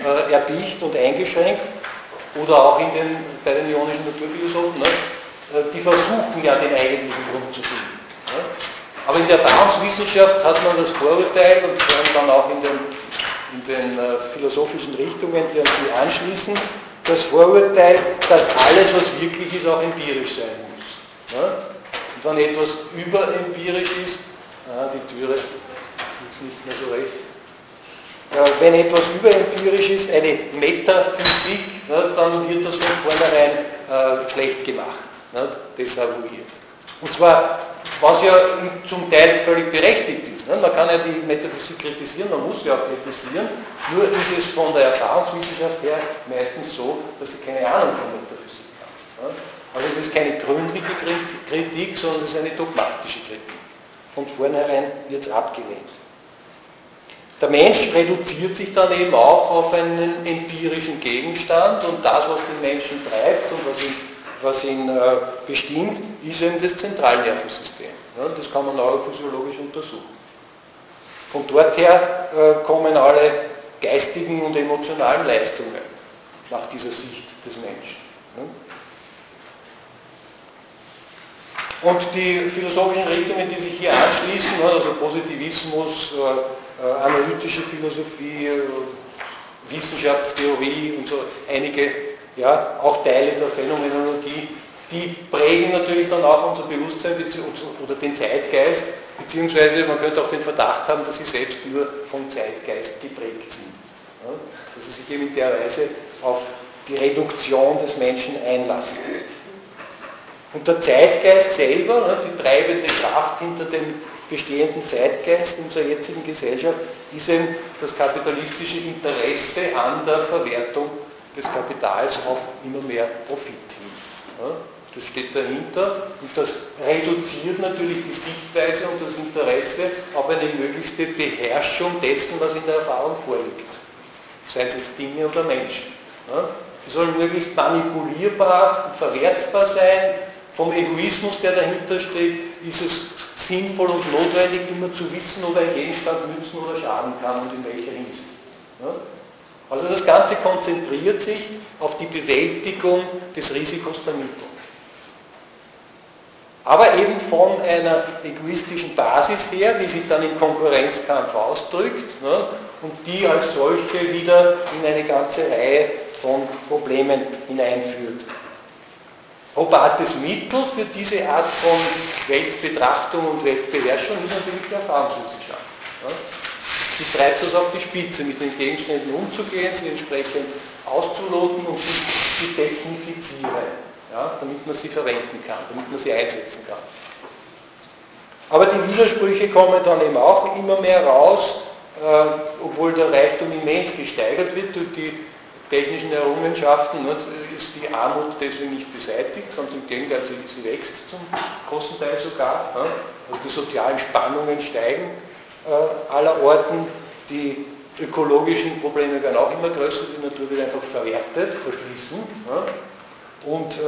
Speaker 1: äh, erbicht und eingeschränkt, oder auch in den, bei den ionischen Naturphilosophen, ne? Äh, die versuchen ja den eigentlichen Grund zu finden. Ne? Aber in der Erfahrungswissenschaft hat man das Vorurteil und dann auch in den in den äh, philosophischen Richtungen, die an sie anschließen, das Vorurteil, dass alles, was wirklich ist, auch empirisch sein muss. Ja? Und wenn etwas überempirisch ist, ah, die Türe ist nicht mehr so recht, wenn etwas überempirisch ist, eine Metaphysik, ja, dann wird das von vornherein äh, schlecht gemacht, ja, desavouiert. Und zwar was ja zum Teil völlig berechtigt ist. Ne? Man kann ja die Metaphysik kritisieren, man muss ja auch kritisieren, nur ist es von der Erfahrungswissenschaft her meistens so, dass sie keine Ahnung von Metaphysik haben. Ne? Also es ist keine gründliche Kritik, sondern es ist eine dogmatische Kritik. Von vornherein wird es abgelehnt. Der Mensch reduziert sich dann eben auch auf einen empirischen Gegenstand und das, was den Menschen treibt und was ihn was ihn äh, bestimmt, ist eben das Zentralnervensystem. Das kann man neurophysiologisch untersuchen. Von dort her äh, kommen alle geistigen und emotionalen Leistungen nach dieser Sicht des Menschen. Und die philosophischen Richtungen, die sich hier anschließen, also Positivismus, äh, analytische Philosophie, Wissenschaftstheorie und so einige ja, auch Teile der Phänomenologie, die prägen natürlich dann auch unser Bewusstsein oder den Zeitgeist, beziehungsweise man könnte auch den Verdacht haben, dass sie selbst nur vom Zeitgeist geprägt sind. Ja, dass sie sich eben in der Weise auf die Reduktion des Menschen einlassen. Und der Zeitgeist selber, die treibende Kraft hinter dem bestehenden Zeitgeist unserer jetzigen Gesellschaft, ist eben das kapitalistische Interesse an der Verwertung des Kapitals auf immer mehr Profit hin. Das steht dahinter und das reduziert natürlich die Sichtweise und das Interesse auf eine möglichste Beherrschung dessen, was in der Erfahrung vorliegt. Seien es jetzt Dinge oder Menschen. Ja, die sollen möglichst manipulierbar verwertbar sein. Vom Egoismus, der dahinter steht, ist es sinnvoll und notwendig, immer zu wissen, ob ein Gegenstand nützen oder schaden kann und in welcher Hinsicht. Ja, also das Ganze konzentriert sich auf die Bewältigung des Risikos der Mittel. Aber eben von einer egoistischen Basis her, die sich dann im Konkurrenzkampf ausdrückt ne, und die als solche wieder in eine ganze Reihe von Problemen hineinführt. Probates Mittel für diese Art von Weltbetrachtung und Weltbeherrschung ist natürlich die Erfahrungswissenschaft. Ne. Sie treibt das auf die Spitze, mit den Gegenständen umzugehen, sie entsprechend auszuloten und sie zu technifizieren, ja, damit man sie verwenden kann, damit man sie einsetzen kann. Aber die Widersprüche kommen dann eben auch immer mehr raus, äh, obwohl der Reichtum immens gesteigert wird durch die technischen Errungenschaften, ist die Armut deswegen nicht beseitigt, ganz im Gegenteil, sie, sie wächst zum großen Teil sogar. Also die sozialen Spannungen steigen äh, aller Orten, die ökologischen Probleme werden auch immer größer, die Natur wird einfach verwertet, verschließen. Ne, und äh,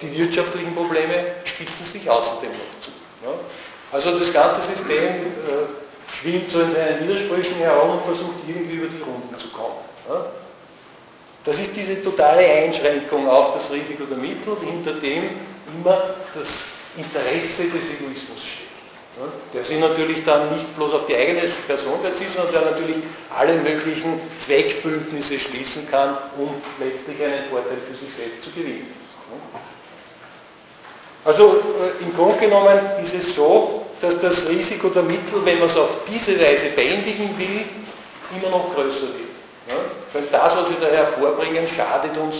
Speaker 1: die wirtschaftlichen Probleme spitzen sich außerdem noch zu. Also das ganze System äh, schwimmt so in seinen Widersprüchen herum und versucht irgendwie über die Runden zu kommen. Das ist diese totale Einschränkung auf das Risiko der Mittel, hinter dem immer das Interesse des Egoismus steht. Der sich natürlich dann nicht bloß auf die eigene Person bezieht, sondern der natürlich alle möglichen Zweckbündnisse schließen kann, um letztlich einen Vorteil für sich selbst zu gewinnen. Also äh, im Grunde genommen ist es so, dass das Risiko der Mittel, wenn man es auf diese Weise bändigen will, immer noch größer wird. Ja? Weil das, was wir da hervorbringen, schadet uns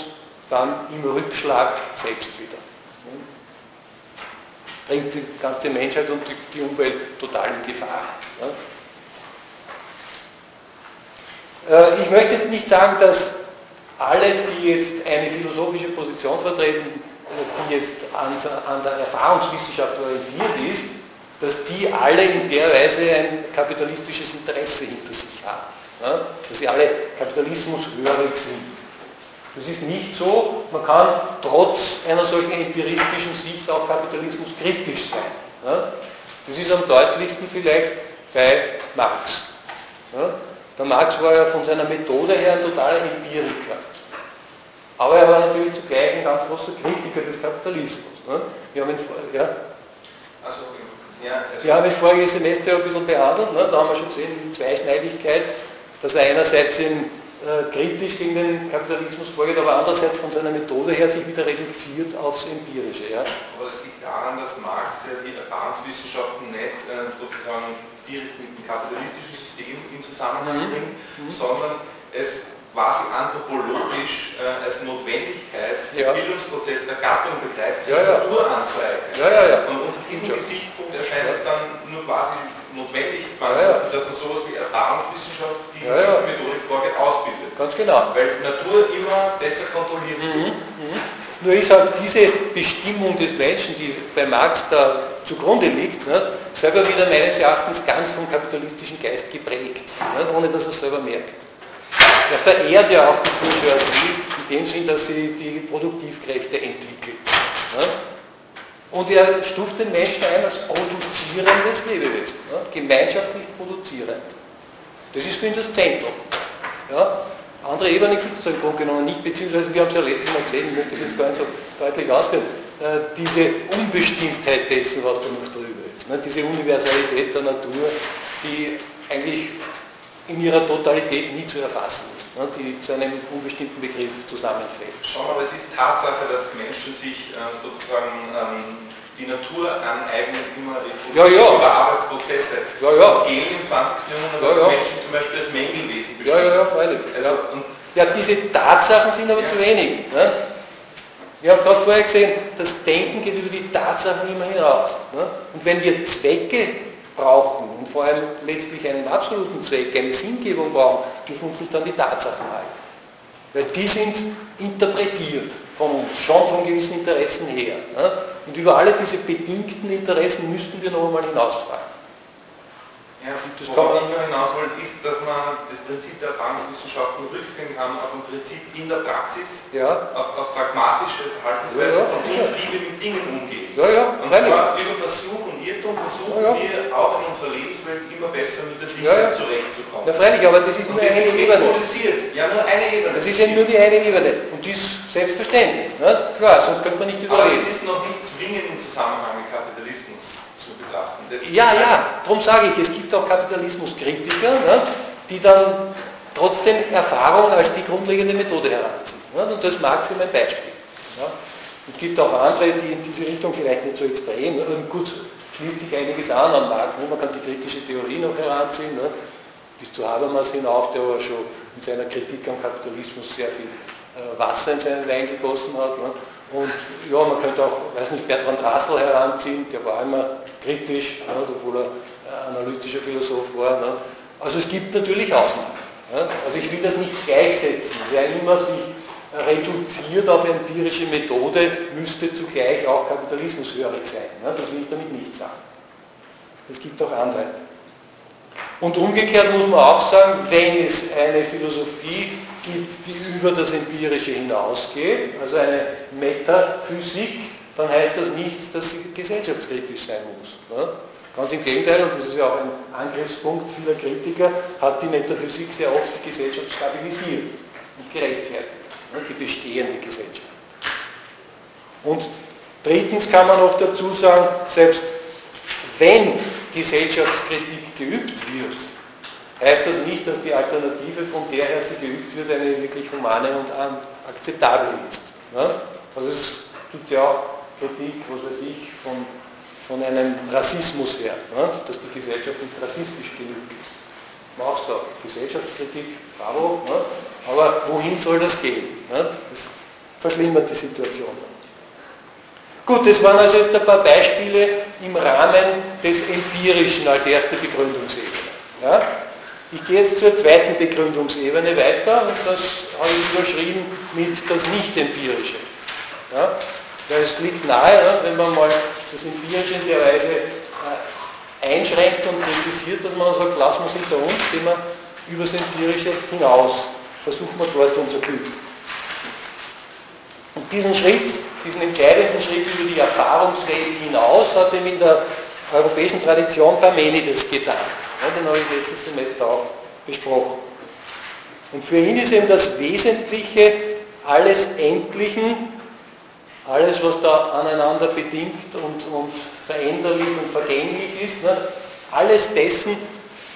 Speaker 1: dann im Rückschlag selbst wieder. Bringt die ganze Menschheit und die, Umwelt total in Gefahr. Ja? Äh, ich möchte jetzt nicht sagen, dass alle, die jetzt eine philosophische Position vertreten, die jetzt an der Erfahrungswissenschaft orientiert ist, dass die alle in der Weise ein kapitalistisches Interesse hinter sich haben ja, dass sie alle kapitalismushörig sind. Das ist nicht so, man kann trotz einer solchen empiristischen Sicht auch kapitalismuskritisch sein. Ja. Das ist am deutlichsten vielleicht bei Marx. Ja. Der Marx war ja von seiner Methode her ein totaler Empiriker. Aber er war natürlich zugleich ein ganz großer Kritiker des Kapitalismus. Ne? Wir haben ihn, ja? Also, ja, also wir haben ihn voriges Semester ein bisschen behandelt, ne? da haben wir schon gesehen, die Zweischneidigkeit dass er einerseits in, äh, kritisch gegen den Kapitalismus vorgeht, aber andererseits von seiner Methode her sich wieder reduziert aufs Empirische. Ja.
Speaker 2: Aber es liegt daran, dass Marx ja die Erfahrungswissenschaften nicht äh, sozusagen direkt mit dem kapitalistischen System in Zusammenhang mhm. bringt, mhm. sondern es quasi anthropologisch äh, als Notwendigkeit ja. des Bildungsprozesses der Gattung begreift, sich ja, ja. Natur anzueignen. Ja, ja, ja. Und unter diesem Gesichtspunkt erscheint es dann nur quasi notwendig, dass man sowas wie Erfahrungswissenschaft die ja, ja. Methodik vorgeht, ausbildet.
Speaker 1: Ganz genau.
Speaker 2: Weil Natur immer besser kontrolliert wird.
Speaker 1: Mhm. Mhm. Nur ist halt diese Bestimmung des Menschen, die bei Marx da zugrunde liegt, nicht, selber wieder meines Erachtens ganz vom kapitalistischen Geist geprägt, nicht, ohne dass er es selber merkt. Er verehrt ja auch die Bourgeoisie in dem Sinn, dass sie die Produktivkräfte entwickelt. Nicht. Und er stuft den Menschen ein als produzierendes Lebewesen, gemeinschaftlich produzierend. Das ist für ihn das Zentrum. Ja? Andere Ebene gibt es im Grunde genommen nicht, beziehungsweise wir haben es ja letztes Mal gesehen, ich möchte das jetzt gar nicht so deutlich ausführen, äh, diese Unbestimmtheit dessen, was da noch drüber ist. Ne? Diese Universalität der Natur, die eigentlich in ihrer Totalität nie zu erfassen ist? Die zu einem unbestimmten Begriff zusammenfällt.
Speaker 2: Schon, aber es ist Tatsache, dass Menschen sich äh, sozusagen ähm, die Natur aneignen, immer
Speaker 1: ja, ja.
Speaker 2: über Arbeitsprozesse.
Speaker 1: Ja, ja.
Speaker 2: Gehen im 20. Jahrhundert ja, ja. Menschen zum Beispiel als Mängelwesen
Speaker 1: bestimmt. Ja, ja, ja, freilich. Also, ja. ja, diese Tatsachen sind aber zu wenig. Ne? Wir haben gerade vorher gesehen, das Denken geht über die Tatsachen immer hinaus. Ne? Und wenn wir Zwecke brauchen und vor allem letztlich einen absoluten Zweck, eine Sinngebung brauchen, dürfen uns nicht an die Tatsachen halten. Weil die sind interpretiert von uns, schon von gewissen Interessen her. Ne? Und über alle diese bedingten Interessen müssten wir noch einmal hinausfragen.
Speaker 2: Ja, das worauf ich nur hinaus wollte, ist, dass man das Prinzip der Erfahrungswissenschaften rückführen kann auf ein Prinzip in der Praxis,
Speaker 1: ja.
Speaker 2: auf, auf pragmatische Verhaltensweise ja, ja, und wie wir mit Dingen umgehen.
Speaker 1: Ja, ja,
Speaker 2: und zwar über Versuch und Irrtum versuchen ja, wir auch in unserer Lebenswelt immer besser mit den Dingen zurechtzukommen.
Speaker 1: Ja, freilich, aber das ist nur eine Ebene.
Speaker 2: Ja, nur eine Ebene.
Speaker 1: Das ist ja nur die eine Ebene. Und die ist selbstverständlich. Ne? Klar, sonst könnte man nicht überleben.
Speaker 2: Aber es ist noch nicht zwingend im Zusammenhang mit Kapitalismus betrachten.
Speaker 1: ja, ja, darum sage ich, es gibt auch Kapitalismuskritiker, ne, die dann trotzdem Erfahrung als die grundlegende Methode heranziehen. Ne? Und das mag sie mein Beispiel. Ja? Es gibt auch andere, die in diese Richtung vielleicht nicht so extrem, ne? gut, schließt sich einiges an an Marx. Ne? Man kann die kritische Theorie noch heranziehen, ne? bis zu Habermas hinauf, der aber schon in seiner Kritik am Kapitalismus sehr viel äh, Wasser in seinen Wein gegossen hat. Ne? Und ja, man könnte auch, weiß nicht, Bertrand Rassel heranziehen, der war immer kritisch, ja, obwohl er analytischer Philosoph war. Ne? Also es gibt natürlich Ausnahmen. Ja? Also ich will das nicht gleichsetzen. Wer immer sich reduziert auf empirische Methode, müsste zugleich auch kapitalismushörig sein. Ja? Das will ich damit nicht sagen. Es gibt auch andere. Und umgekehrt muss man auch sagen, wenn es eine Philosophie gibt, die über das Empirische hinausgeht, also eine Metaphysik, dann heißt das nicht, dass sie gesellschaftskritisch sein muss. Ne? Ganz im Gegenteil, und das ist ja auch ein Angriffspunkt vieler Kritiker, hat die Metaphysik sehr oft die Gesellschaft stabilisiert und gerechtfertigt, ne? die bestehende Gesellschaft. Und drittens kann man auch dazu sagen, selbst wenn Gesellschaftskritik geübt wird, heißt das nicht, dass die Alternative, von der her sie geübt wird, eine wirklich humane und akzeptable ist. Ne? Also es gibt ja auch Kritik, was weiß ich, von, von einem Rassismus her, ne? dass die Gesellschaft nicht rassistisch genug ist. Auch sagen, Gesellschaftskritik, bravo, ne? aber wohin soll das gehen? Das verschlimmert die Situation. Gut, das waren also jetzt ein paar Beispiele im Rahmen des Empirischen als erste Begründungsebene. Ja? Ich gehe jetzt zur zweiten Begründungsebene weiter und das habe ich überschrieben mit das Nicht-Empirische. Ja? Es liegt nahe, wenn man mal das Empirische in der Weise äh, einschränkt und kritisiert, dass man sagt, lassen wir es hinter uns, gehen wir über das Empirische hinaus, versuchen wir dort unser Glück. Und diesen Schritt, diesen entscheidenden Schritt über die Erfahrungswelt hinaus hat ihm in der europäischen Tradition Parmenides getan. Ja, den habe ich letztes Semester auch besprochen. Und für ihn ist eben das Wesentliche alles Endlichen, alles, was da aneinander bedingt und, und veränderlich und vergänglich ist, ne, alles dessen,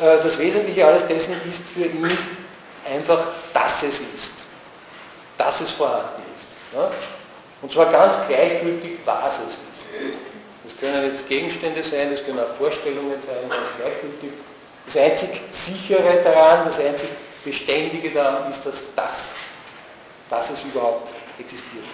Speaker 1: äh, das Wesentliche alles dessen ist für ihn einfach, dass es ist, dass es vorhanden ist. Ja? Und zwar ganz gleichgültig, was es ist. Das können jetzt Gegenstände sein, das können auch Vorstellungen sein, ganz gleichgültig. Das einzig sichere daran, das einzig Beständige daran ist, dass das, dass es überhaupt existiert.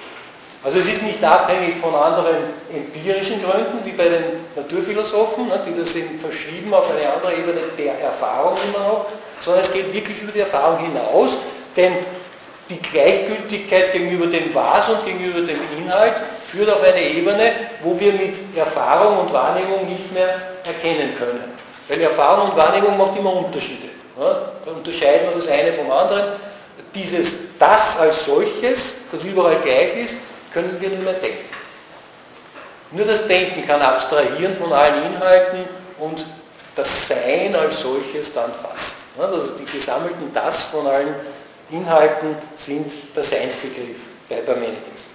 Speaker 1: Also es ist nicht abhängig von anderen empirischen Gründen, wie bei den Naturphilosophen, ne, die das eben verschieben auf eine andere Ebene der Erfahrung immer noch, sondern es geht wirklich über die Erfahrung hinaus, denn die Gleichgültigkeit gegenüber dem Was und gegenüber dem Inhalt führt auf eine Ebene, wo wir mit Erfahrung und Wahrnehmung nicht mehr erkennen können. Weil Erfahrung und Wahrnehmung macht immer Unterschiede. Da unterscheiden wir das eine vom anderen. Dieses Das als solches, das überall gleich ist, können wir nicht mehr denken. Nur das Denken kann abstrahieren von allen Inhalten und das Sein als solches dann fassen. Also die gesammelten Das von allen Inhalten sind der Seinsbegriff bei Parmenides.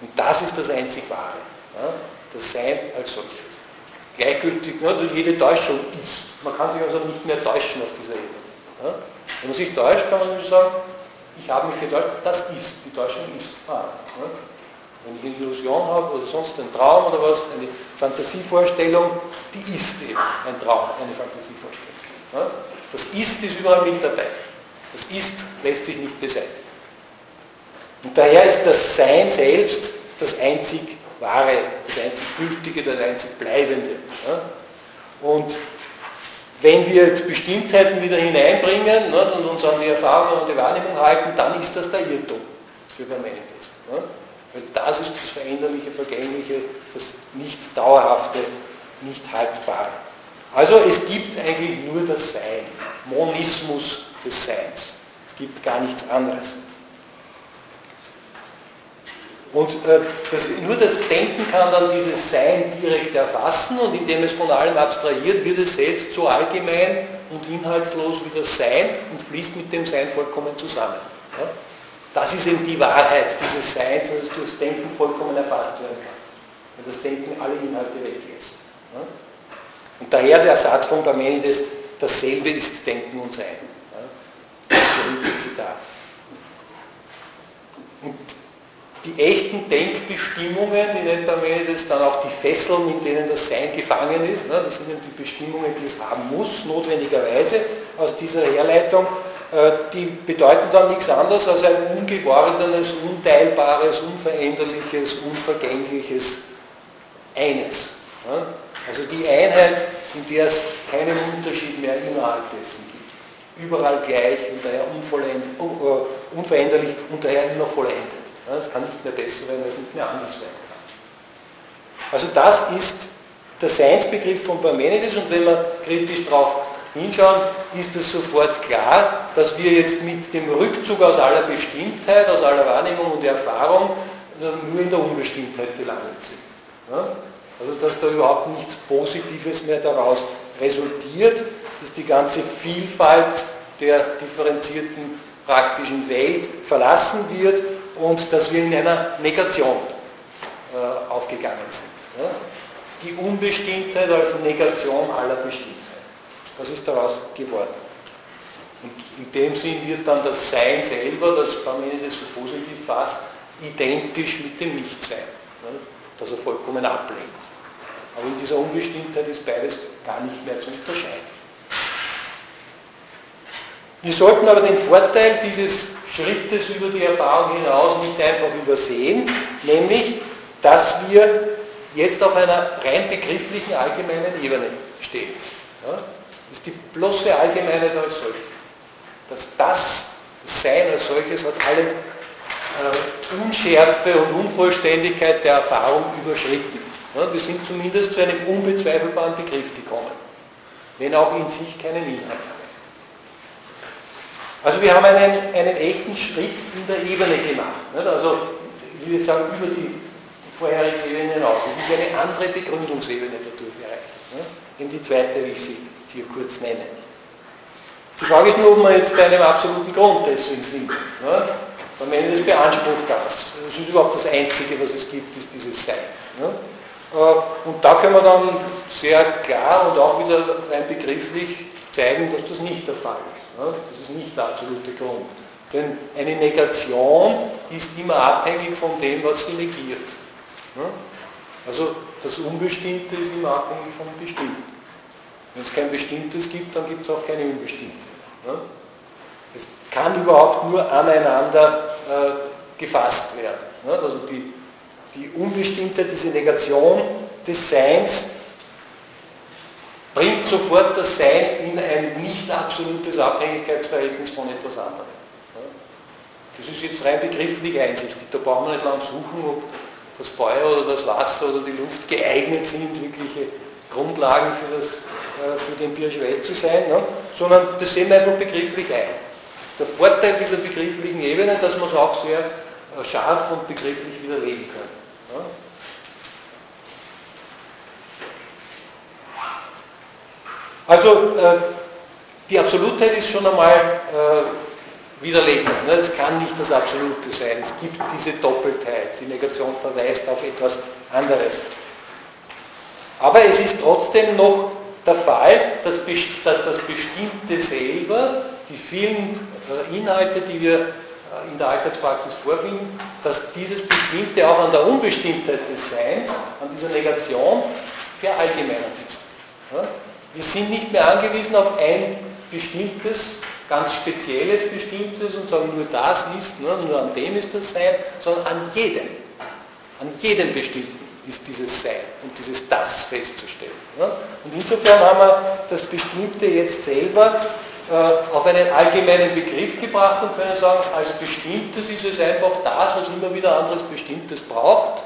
Speaker 1: Und das ist das einzig Wahre. Ja? Das Sein als solches. Gleichgültig, also jede Täuschung ist. Man kann sich also nicht mehr täuschen auf dieser Ebene. Ja? Wenn man sich täuscht, kann man sagen, ich habe mich getäuscht, das ist, die Täuschung ist wahr. Ja? Wenn ich eine Illusion habe oder sonst einen Traum oder was, eine Fantasievorstellung, die ist eben ein Traum, eine Fantasievorstellung. Das Ist ist überall mit dabei. Das Ist lässt sich nicht beseitigen. Und daher ist das Sein selbst das einzig Wahre, das einzig Gültige, das einzig Bleibende. Und wenn wir jetzt Bestimmtheiten wieder hineinbringen ne, und uns an die Erfahrung und die Wahrnehmung halten, dann ist das der Irrtum für Parmenides. Weil das ist das Veränderliche, Vergängliche, das nicht Dauerhafte, nicht Haltbare. Also es gibt eigentlich nur das Sein, Monismus des Seins. Es gibt gar nichts anderes. Und äh, das, nur das Denken kann dann dieses Sein direkt erfassen und indem es von allem abstrahiert, wird es selbst so allgemein und inhaltslos wie das Sein und fließt mit dem Sein vollkommen zusammen. Das ist eben die Wahrheit dieses Seins, dass es durchs Denken vollkommen erfasst werden kann. Wenn das Denken alle Inhalte weglässt. Und daher der Satz von Parmenides, dasselbe ist Denken und Sein. Ja? Und die echten Denkbestimmungen, die nennt Parmenides dann auch die Fesseln, mit denen das Sein gefangen ist. Ne? Das sind die Bestimmungen, die es haben muss, notwendigerweise aus dieser Herleitung. äh, die bedeuten dann nichts anderes als ein ungewordenes, unteilbares, unveränderliches, unvergängliches Eines. Also die Einheit, in der es keinen Unterschied mehr innerhalb dessen gibt. Überall gleich und daher äh, unveränderlich und daher immer vollendet. Es kann nicht mehr besser werden, weil es nicht mehr anders werden kann. Also das ist der Seinsbegriff von Parmenides und wenn wir kritisch darauf hinschauen, ist es sofort klar, dass wir jetzt mit dem Rückzug aus aller Bestimmtheit, aus aller Wahrnehmung und Erfahrung nur in der Unbestimmtheit gelandet sind. Also dass da überhaupt nichts Positives mehr daraus resultiert, dass die ganze Vielfalt der differenzierten praktischen Welt verlassen wird und dass wir in einer Negation äh, aufgegangen sind. Ja? Die Unbestimmtheit als Negation aller Bestimmtheit. Das ist daraus geworden. Und in dem Sinn wird dann das Sein selber, das Parmenides so positiv fasst, identisch mit dem Nichtsein, ne? das er vollkommen ablehnt. Aber in dieser Unbestimmtheit ist beides gar nicht mehr zu unterscheiden. Wir sollten aber den Vorteil dieses Schrittes über die Erfahrung hinaus nicht einfach übersehen, nämlich, dass wir jetzt auf einer rein begrifflichen allgemeinen Ebene stehen. Ja? Das ist die bloße Allgemeinheit als solche. Dass das Sein als solches hat alle äh, Unschärfe und Unvollständigkeit der Erfahrung überschritten. Ja? Wir sind zumindest zu einem unbezweifelbaren Begriff gekommen, wenn auch in sich keinen Inhalt hat. Also wir haben einen, einen echten Schritt in der Ebene gemacht. Nicht? Also ich würde sagen, über die vorherige Ebene hinaus. Es ist eine andere Begründungsebene dadurch erreicht. Nicht? Eben die zweite, wie ich sie hier kurz nenne. Die Frage ist nur, ob wir jetzt bei einem absoluten Grund deswegen sind. Ne? Am Ende des beansprucht das. Das ist überhaupt das Einzige, was es gibt, ist dieses Sein. Ne? Und da können wir dann sehr klar und auch wieder rein begrifflich zeigen, dass das nicht der Fall ist. Das ist nicht der absolute Grund. Denn eine Negation ist immer abhängig von dem, was sie negiert. Also das Unbestimmte ist immer abhängig vom Bestimmten. Wenn es kein Bestimmtes gibt, dann gibt es auch keine Unbestimmte. Es kann überhaupt nur aneinander äh, gefasst werden. Also die, die Unbestimmte, diese Negation des Seins bringt sofort das Sein in ein nicht absolutes Abhängigkeitsverhältnis von etwas anderem. Das ist jetzt rein begrifflich einsichtig. Da brauchen wir nicht lang suchen, ob das Feuer oder das Wasser oder die Luft geeignet sind, wirkliche Grundlagen für, das, äh, für die empirische Welt zu sein, ne? sondern das sehen wir einfach begrifflich ein. Der Vorteil dieser begrifflichen Ebene, dass man es auch sehr äh, scharf und begrifflich widerlegen kann. Ne? Also äh, die Absolutheit ist schon einmal äh, widerlegend. Ne? Es kann nicht das Absolute sein. Es gibt diese Doppeltheit. Die Negation verweist auf etwas anderes. Aber es ist trotzdem noch der Fall, dass, das Bestimmte selber, die vielen äh, Inhalte, die wir in der Alltagspraxis vorfinden, dass dieses Bestimmte auch an der Unbestimmtheit des Seins, an dieser Negation verallgemeinert ist. Wir sind nicht mehr angewiesen auf ein bestimmtes, ganz spezielles Bestimmtes und sagen, nur das ist, nur, nur an dem ist das Sein, sondern an jedem, an jedem Bestimmten ist dieses Sein und dieses Das festzustellen. Und insofern haben wir das Bestimmte jetzt selber äh, auf einen allgemeinen Begriff gebracht und können sagen, als Bestimmtes ist es einfach das, was immer wieder anderes Bestimmtes braucht.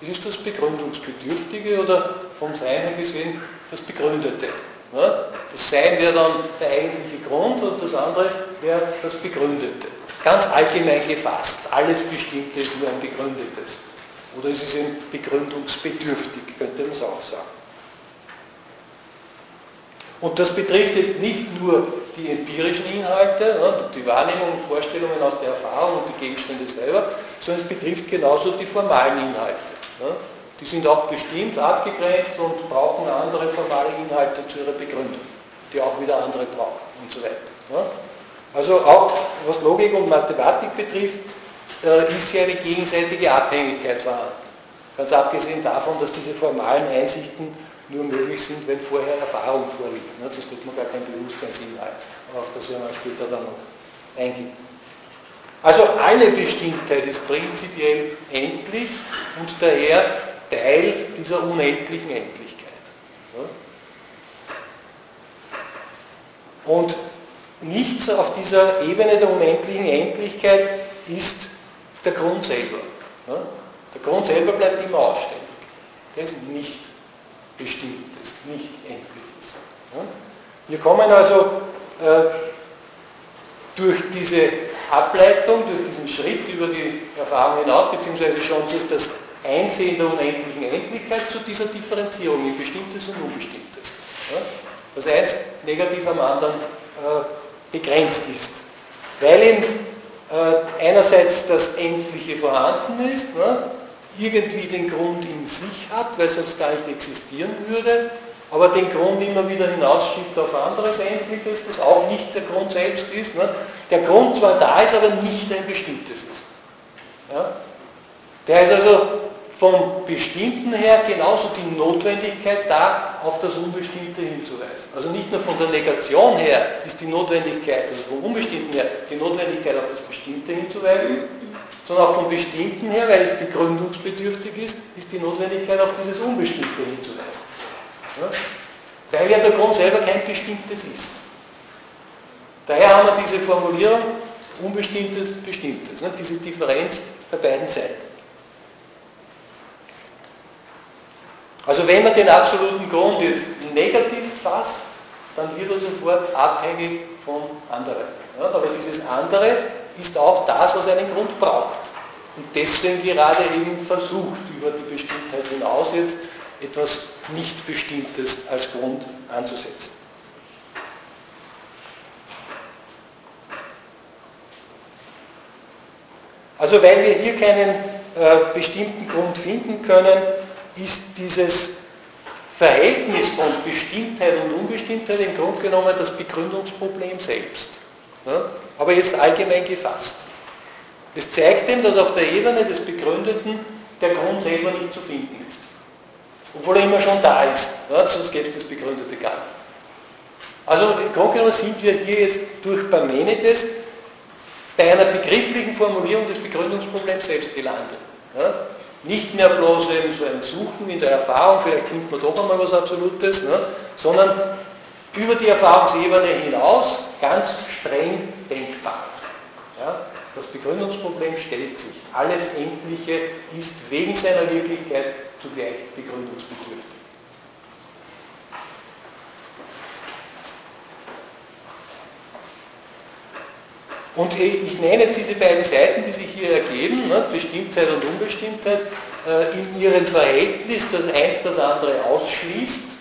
Speaker 1: Ist das Begründungsbedürftige oder vom Sein her gesehen das Begründete? Das Sein wäre dann der eigentliche Grund und das andere wäre das Begründete. Ganz allgemein gefasst. Alles Bestimmte ist nur ein Begründetes. Oder es ist eben begründungsbedürftig, könnte man es auch sagen. Und das betrifft jetzt nicht nur die empirischen Inhalte, die Wahrnehmung Vorstellungen aus der Erfahrung und die Gegenstände selber, sondern es betrifft genauso die formalen Inhalte. Die sind auch bestimmt abgegrenzt und brauchen andere formale Inhalte zu ihrer Begründung, die auch wieder andere brauchen und so weiter. Also auch was Logik und Mathematik betrifft, äh, ist hier eine gegenseitige Abhängigkeit vorhanden. Ganz abgesehen davon, dass diese formalen Einsichten nur möglich sind, wenn vorher Erfahrung vorliegt. Ne? Sonst hätte man gar keinen Bewusstseinsinhalt. Auf das wir später dann noch eingehen. Also alle Bestimmtheit ist prinzipiell endlich und daher Teil dieser unendlichen Endlichkeit. Und nichts auf dieser Ebene der unendlichen Endlichkeit ist der Grund selber. Der Grund selber bleibt immer ausständig. Der ist nicht Bestimmtes, nicht Endliches. Wir kommen also äh, durch diese Ableitung, durch diesen Schritt über die Erfahrung hinaus, beziehungsweise schon durch das Einsehen der unendlichen Endlichkeit zu dieser Differenzierung in Bestimmtes und Unbestimmtes. Das eins negativ am anderen äh, begrenzt ist. Weil eben äh, einerseits das Endliche vorhanden ist, ne, irgendwie den Grund in sich hat, weil sonst gar nicht existieren würde, aber den Grund immer wieder hinausschiebt auf anderes Endliches, das auch nicht der Grund selbst ist. Ne? Der Grund zwar da ist, aber nicht ein bestimmtes ist. Ja? Der ist also vom Bestimmten her genauso die Notwendigkeit da, auf das Unbestimmte hinzuweisen. Also nicht nur von der Negation her ist die Notwendigkeit, also vom Unbestimmten her, die Notwendigkeit auf das Bestimmte hinzuweisen, sondern auch vom Bestimmten her, weil es begründungsbedürftig ist, ist die Notwendigkeit auf dieses Unbestimmte hinzuweisen. Ja? Weil ja der Grund selber kein Bestimmtes ist. Daher haben wir diese Formulierung Unbestimmtes, Bestimmtes, ne? diese Differenz der beiden Seiten. Also wenn man den absoluten Grund jetzt negativ fasst, dann wird er sofort abhängig von anderen. Ja, aber dieses andere ist auch das, was einen Grund braucht. Und deswegen gerade eben versucht, über die Bestimmtheit hinaus jetzt etwas nicht Bestimmtes als Grund anzusetzen. Also weil wir hier keinen äh, bestimmten Grund finden können, ist dieses Verhältnis von Bestimmtheit und Unbestimmtheit im Grunde genommen das Begründungsproblem selbst. Ja? Aber jetzt allgemein gefasst. Es zeigt dem, dass auf der Ebene des Begründeten der Grund selber nicht zu finden ist. Obwohl er immer schon da ist. Ja? Sonst gäbe es das Begründete gar nicht. Also im Grunde genommen sind wir hier jetzt durch Parmenides bei einer begrifflichen Formulierung des Begründungsproblems selbst gelandet. Ja? Nicht mehr bloß eben so ein Suchen in der Erfahrung, vielleicht findet man doch einmal was Absolutes, ne? sondern über die Erfahrungsebene hinaus ganz streng denkbar. Ja? Das Begründungsproblem stellt sich. Alles Endliche ist wegen seiner Wirklichkeit zugleich begründungsbedürftig. Und ich nenne jetzt diese beiden Seiten, die sich hier ergeben, ne, Bestimmtheit und Unbestimmtheit, äh, in ihrem Verhältnis, das eins das andere ausschließt,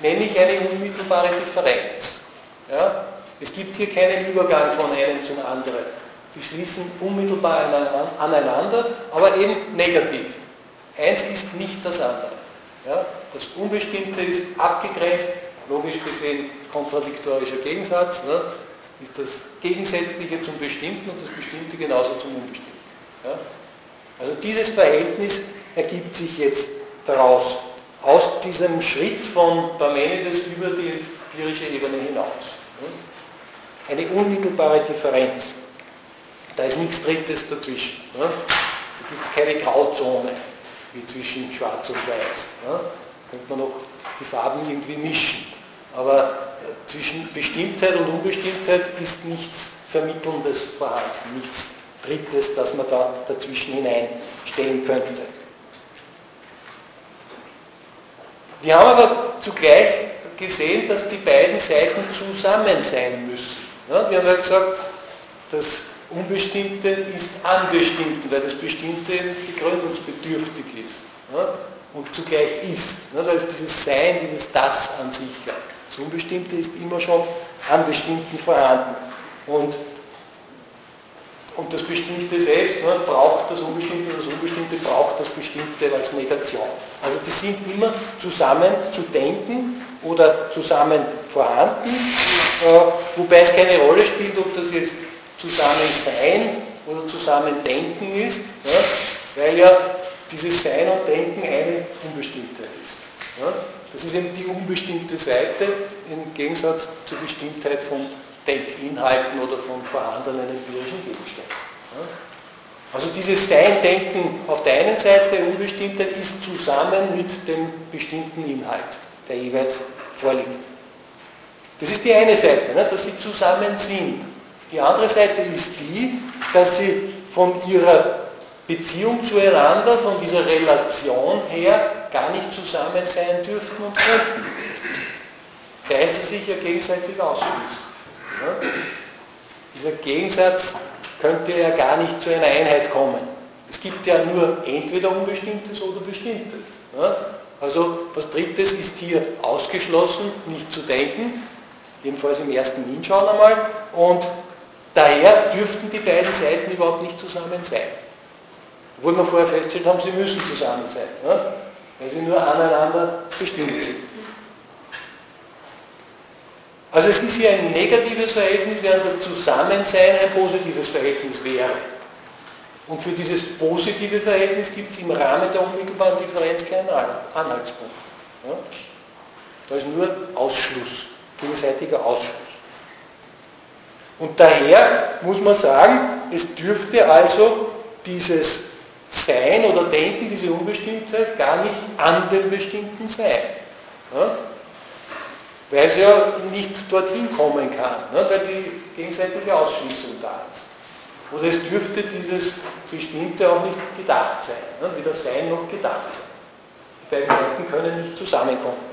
Speaker 1: nenne ich eine unmittelbare Differenz. Ja? Es gibt hier keinen Übergang von einem zum anderen. Sie schließen unmittelbar aneinander, aber eben negativ. Eins ist nicht das andere. Ja? Das Unbestimmte ist abgegrenzt, logisch gesehen kontradiktorischer Gegensatz. Ne? Ist das Gegensätzliche zum Bestimmten und das Bestimmte genauso zum Unbestimmten. Ja? Also dieses Verhältnis ergibt sich jetzt daraus, aus diesem Schritt von Parmenides über die empirische Ebene hinaus. Eine unmittelbare Differenz. Da ist nichts Drittes dazwischen. Da gibt es keine Grauzone wie zwischen Schwarz und Weiß. Da könnte man noch die Farben irgendwie mischen. Aber zwischen Bestimmtheit und Unbestimmtheit ist nichts Vermittelndes vorhanden, nichts Drittes, das man da dazwischen hineinstellen könnte. Wir haben aber zugleich gesehen, dass die beiden Seiten zusammen sein müssen. Ja, wir haben ja gesagt, das Unbestimmte ist Anbestimmte, weil das Bestimmte begründungsbedürftig ist ja, und zugleich ist, ja, weil es dieses Sein, dieses Das an sich hat. Das Unbestimmte ist immer schon an Bestimmten vorhanden. Und, und das Bestimmte selbst ne, braucht das Unbestimmte, das Unbestimmte braucht das Bestimmte als Negation. Also die sind immer zusammen zu denken oder zusammen vorhanden, äh, wobei es keine Rolle spielt, ob das jetzt zusammen sein oder zusammen denken ist, ja, weil ja dieses Sein und Denken eine Unbestimmtheit ist. Ja. Das ist eben die unbestimmte Seite im Gegensatz zur Bestimmtheit von Denkinhalten oder von vorhandenen empirischen Gegenständen. Also dieses Sein-Denken auf der einen Seite, Unbestimmtheit, ist zusammen mit dem bestimmten Inhalt, der jeweils vorliegt. Das ist die eine Seite, ne, dass sie zusammen sind. Die andere Seite ist die, dass sie von ihrer Beziehung zueinander, von dieser Relation her, gar nicht zusammen sein dürften und könnten. Weil sie sich ja gegenseitig ausschließen. Ne? Dieser Gegensatz könnte ja gar nicht zu einer Einheit kommen. Es gibt ja nur entweder Unbestimmtes oder Bestimmtes. Ne? Also was Drittes ist hier ausgeschlossen, nicht zu denken, jedenfalls im ersten Hinschauen einmal, und daher dürften die beiden Seiten überhaupt nicht zusammen sein. Obwohl wir vorher festgestellt haben, sie müssen zusammen sein, ne? Weil sie nur aneinander bestimmt sind. Also es ist hier ein negatives Verhältnis, während das Zusammensein ein positives Verhältnis wäre. Und für dieses positive Verhältnis gibt es im Rahmen der unmittelbaren Differenz keinen Anhaltspunkt. Ja? Da ist nur Ausschluss, gegenseitiger Ausschluss. Und daher muss man sagen, es dürfte also dieses Sein oder Denken, diese Unbestimmtheit gar nicht an dem Bestimmten sein. Ja? Weil es ja nicht dorthin kommen kann, ne? weil die gegenseitige Ausschließung da ist. Oder es dürfte dieses Bestimmte auch nicht gedacht sein, ne? weder Sein noch gedacht sein. Die beiden Seiten können nicht zusammenkommen.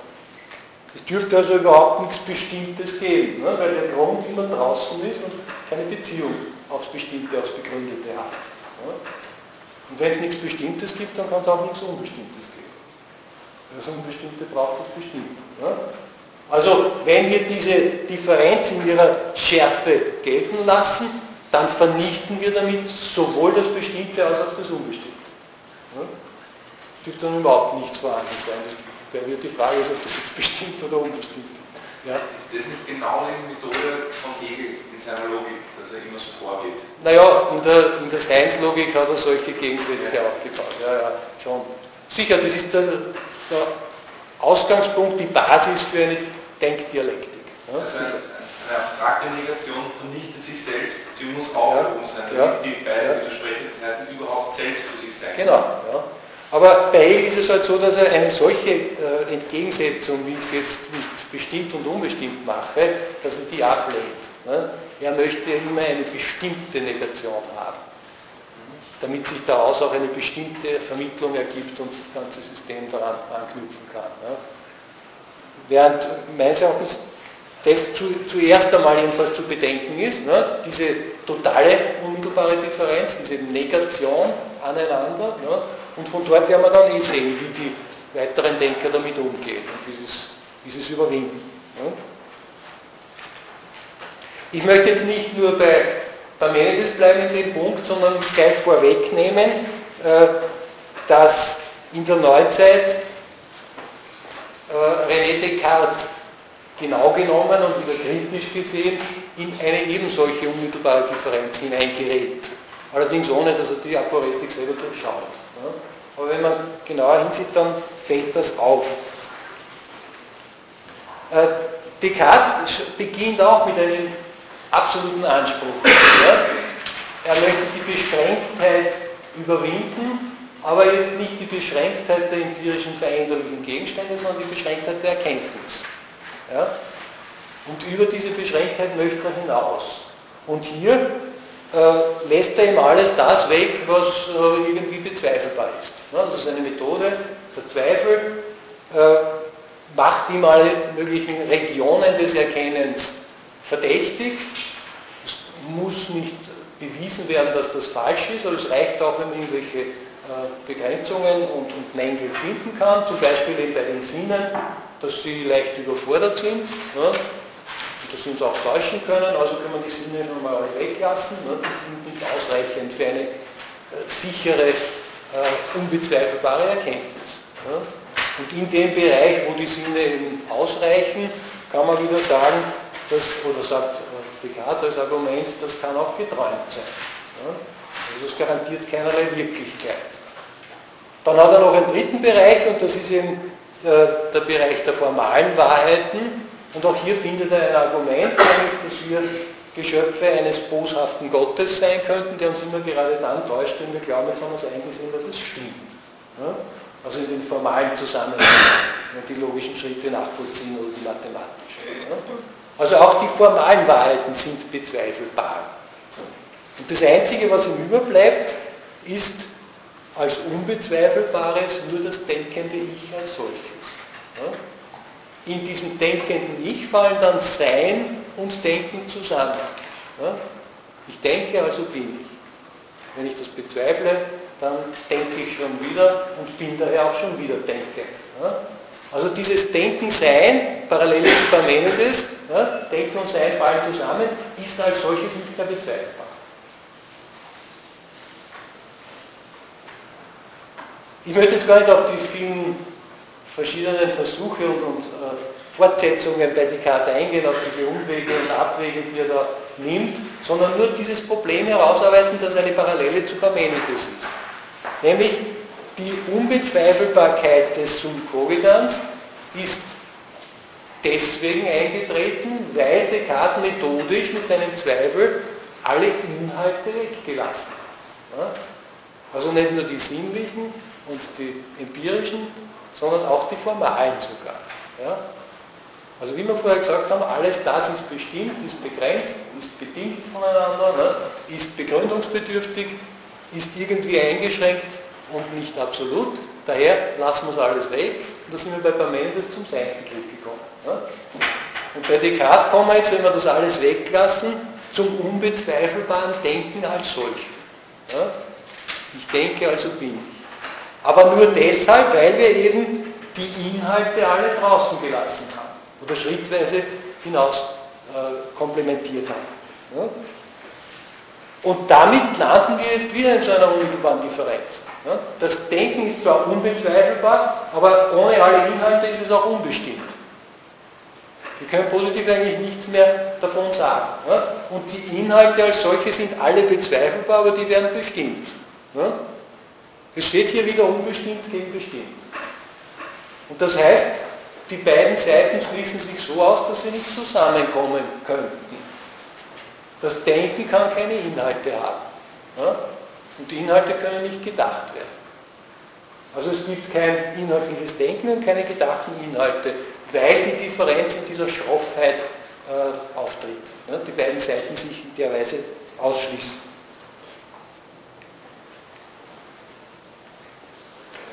Speaker 1: Es dürfte also überhaupt nichts Bestimmtes geben, ne? weil der Grund immer draußen ist und keine Beziehung aufs Bestimmte, aufs Begründete hat. Ne? Und wenn es nichts Bestimmtes gibt, dann kann es auch nichts Unbestimmtes geben. Das Unbestimmte braucht das Bestimmte. Ne? Also wenn wir diese Differenz in ihrer Schärfe gelten lassen, dann vernichten wir damit sowohl das Bestimmte als auch das Unbestimmte. Es dürfte dann überhaupt nichts vorhanden sein. Das wäre die Frage ist, ob das jetzt bestimmt oder unbestimmt ist.
Speaker 2: Ja? Ist das nicht genau die Methode von Hegel in seiner Logik, immer so vorgeht?
Speaker 1: Naja, in der, in der Science-Logik hat er solche Gegensätze ja. aufgebaut. Ja, ja, schon. Sicher, das ist der, der Ausgangspunkt, die Basis für eine Denkdialektik.
Speaker 2: Ja, also eine, eine, abstrakte Negation vernichtet sich selbst, sie muss aufgehoben sein, damit die beiden widersprechenden Seiten überhaupt selbst für sich sein
Speaker 1: Genau. Ja. Aber bei Hegel ist es halt so, dass er eine solche äh, Entgegensetzung, wie ich es jetzt mit bestimmt und unbestimmt mache, dass er die ablehnt. Ne? Er möchte immer eine bestimmte Negation haben damit sich daraus auch eine bestimmte Vermittlung ergibt und das ganze System daran anknüpfen kann. Ja. Während meines Erachtens das zu, zuerst einmal jedenfalls zu bedenken ist, ne, diese totale unmittelbare Differenz, diese Negation aneinander, ne, und von dort werden wir dann eh sehen, wie die weiteren Denker damit umgehen und wie sie es, wie sie es überwinden. Ne. Ich möchte jetzt nicht nur bei Parmenides bleiben in dem Punkt, sondern gleich vorwegnehmen, äh, dass in der Neuzeit äh, René Descartes genau genommen und wieder kritisch gesehen in eine eben solche unmittelbare Differenz hineingerät. Allerdings ohne, dass er die Aporetik selber durchschaut. Aber wenn man genauer hinsieht, dann fällt das auf. Äh, Descartes beginnt auch mit einem absoluten Anspruch. Ja? Er möchte die Beschränktheit überwinden, aber jetzt nicht die Beschränktheit der empirischen veränderlichen Gegenstände, sondern die Beschränktheit der Erkenntnis. Ja? Und über diese Beschränktheit möchte er hinaus. Und hier äh, lässt er ihm alles das weg, was äh, irgendwie bezweifelbar ist. Ja, das ist eine Methode, der Zweifel äh, macht ihm alle möglichen Regionen des Erkennens verdächtig. Es muss nicht bewiesen werden, dass das falsch ist, aber es reicht auch, wenn man irgendwelche äh, Begrenzungen und, Mängel finden kann, zum Beispiel eben bei den Sinnen, dass sie leicht überfordert sind, ja, dass sie uns auch täuschen können, also kann man die Sinne nochmal alle weglassen, ja, die sind nicht ausreichend für eine äh, sichere, äh, unbezweifelbare Erkenntnis. Ja. Und in dem Bereich, wo die Sinne eben ausreichen, kann man wieder sagen, das, oder sagt Descartes als Argument, das kann auch geträumt sein. Also das garantiert keinerlei Wirklichkeit. Dann hat er noch einen dritten Bereich und das ist eben der, der Bereich der formalen Wahrheiten. Und auch hier findet er ein Argument, damit, dass wir Geschöpfe eines boshaften Gottes sein könnten, der uns immer gerade dann täuscht, wenn wir glauben, jetzt haben wir es eingesehen, dass es stimmt. Also in den formalen Zusammenhang, die logischen Schritte nachvollziehen oder die mathematischen. Also auch die formalen Wahrheiten sind bezweifelbar. Und das Einzige, was ihm überbleibt, ist als Unbezweifelbares nur das denkende Ich als solches. In diesem denkenden Ich fallen dann Sein und Denken zusammen. Ich denke, also bin ich. Wenn ich das bezweifle, dann denke ich schon wieder und bin daher auch schon wieder denkend. Also dieses Denken-Sein, parallel zu Parmenides, ja, Denken und Sein fallen zusammen, ist als solches nicht mehr bezweifelbar. Ich möchte jetzt gar nicht auf die vielen verschiedenen Versuche und, und äh, Fortsetzungen bei Descartes eingehen, auf diese Umwege und Abwege, die er da nimmt, sondern nur dieses Problem herausarbeiten, das eine Parallele zu Parmenides ist. Nämlich die Unbezweifelbarkeit des Subkovidans ist deswegen eingetreten, weil Descartes methodisch mit seinem Zweifel alle Inhalte weggelassen hat. Also nicht nur die sinnlichen und die empirischen, sondern auch die formalen sogar. Also wie wir vorher gesagt haben, alles das ist bestimmt, ist begrenzt, ist bedingt voneinander, ne? ist begründungsbedürftig, ist irgendwie eingeschränkt und nicht absolut. Daher lassen wir es alles weg und da sind wir bei Parmenides zum Seinsbegriff gekommen. Und bei Descartes kommen wir jetzt, wenn wir das alles weglassen, zum unbezweifelbaren Denken als solch. Ich denke, also bin ich. Aber nur deshalb, weil wir eben die Inhalte alle draußen gelassen haben oder schrittweise hinaus äh, komplementiert haben. Ja? Und damit landen wir jetzt wieder in so einer unmittelbaren Differenz. Ja? Das Denken ist zwar unbezweifelbar, aber ohne alle Inhalte ist es auch unbestimmt. Wir können positiv eigentlich nichts mehr davon sagen. Ja? Und die Inhalte als solche sind alle bezweifelbar, aber die werden bestimmt. Ja? Es steht hier wieder unbestimmt gegen bestimmt. Und das heißt, die beiden Seiten schließen sich so aus, dass sie nicht zusammenkommen könnten. Das Denken kann keine Inhalte haben. Ja? Und die Inhalte können nicht gedacht werden. Also es gibt kein inhaltliches Denken und keine gedachten Inhalte, weil die Differenz in dieser Schroffheit äh, auftritt. Ja? Die beiden Seiten sich in der Weise ausschließen.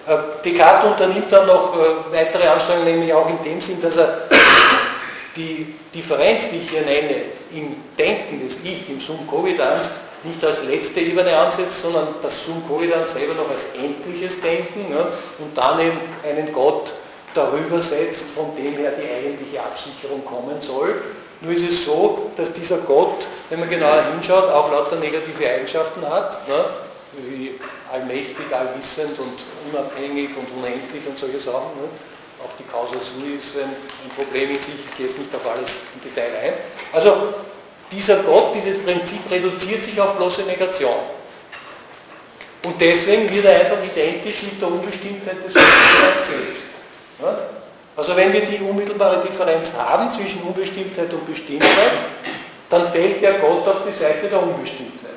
Speaker 1: Äh, Descartes unternimmt dann noch äh, weitere Anstrengungen, nämlich auch in dem Sinn, dass er die Differenz, die ich hier nenne, im Denken des Ich, im Sum Covidans, nicht als letzte Ebene ansetzt, sondern das Sum Covidans selber noch als endliches Denken ja, und dann eben einen Gott darüber setzt, von dem her die eigentliche Absicherung kommen soll. Nur ist es so, dass dieser Gott, wenn man genauer hinschaut, auch lauter negative Eigenschaften hat, ne, wie allmächtig, allwissend und unabhängig und unendlich und solche Sachen. Ne? Auch die Causa Sui ist ein, ein, Problem in sich, ich gehe jetzt nicht auf alles im Detail ein. Also dieser Gott, dieses Prinzip reduziert sich auf bloße Negation. Und deswegen wird er einfach identisch mit der Unbestimmtheit des Subjekts selbst. Ja? Also wenn wir die unmittelbare Differenz haben zwischen Unbestimmtheit und Bestimmtheit, dann fällt der Gott auf die Seite der Unbestimmtheit.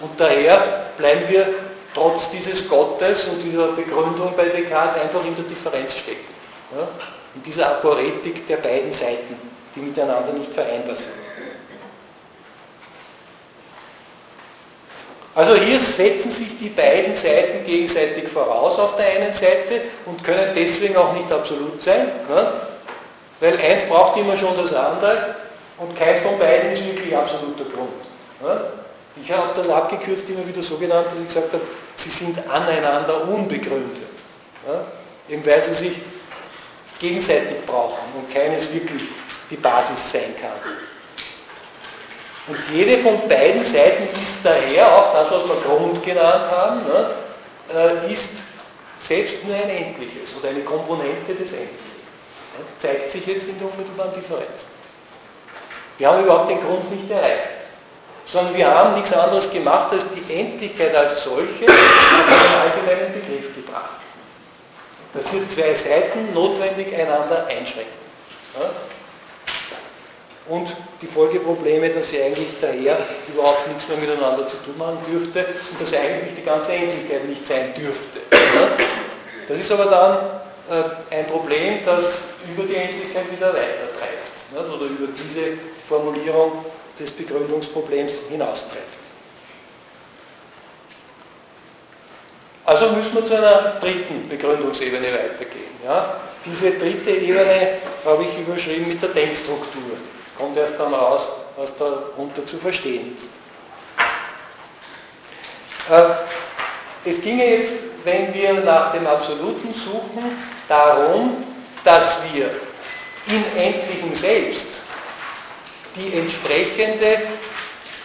Speaker 1: Und daher bleiben wir trotz dieses Gottes und dieser Begründung bei Descartes einfach in der Differenz stecken. Ja? In dieser Aporetik der beiden Seiten, die miteinander nicht vereinbar sind. Also hier setzen sich die beiden Seiten gegenseitig voraus auf der einen Seite und können deswegen auch nicht absolut sein, ja? weil eins braucht immer schon das andere und keins von beiden ist wirklich absoluter Grund. Ja? Ich habe das abgekürzt immer wieder so genannt, dass ich gesagt habe, sie sind aneinander unbegründet. Ja? Eben weil sie sich gegenseitig brauchen und keines wirklich die Basis sein kann. Und jede von beiden Seiten ist daher, auch das, was wir Grund genannt haben, ne, äh, ist selbst nur ein Endliches oder eine Komponente des Endlichen. Ja, zeigt sich jetzt in der unmittelbaren Differenz. Wir haben überhaupt den Grund nicht erreicht sondern wir haben nichts anderes gemacht, als die Endlichkeit als solche auf einen allgemeinen Begriff gebracht. Dass hier zwei Seiten notwendig einander einschränken. Und die Folgeprobleme, dass sie eigentlich daher überhaupt nichts mehr miteinander zu tun haben dürfte und dass eigentlich die ganze Endlichkeit nicht sein dürfte. Das ist aber dann äh, ein Problem, das über die Endlichkeit wieder weitertreibt oder über diese Formulierung des Begründungsproblems hinaustreibt. Also müssen wir zu einer dritten Begründungsebene weitergehen. Ja? Diese dritte Ebene habe ich überschrieben mit der Denkstruktur. Kommt erst dann raus, was darunter zu verstehen ist. Äh, es ginge jetzt, wenn wir nach dem Absoluten suchen, darum, dass wir im Endlichen selbst die entsprechende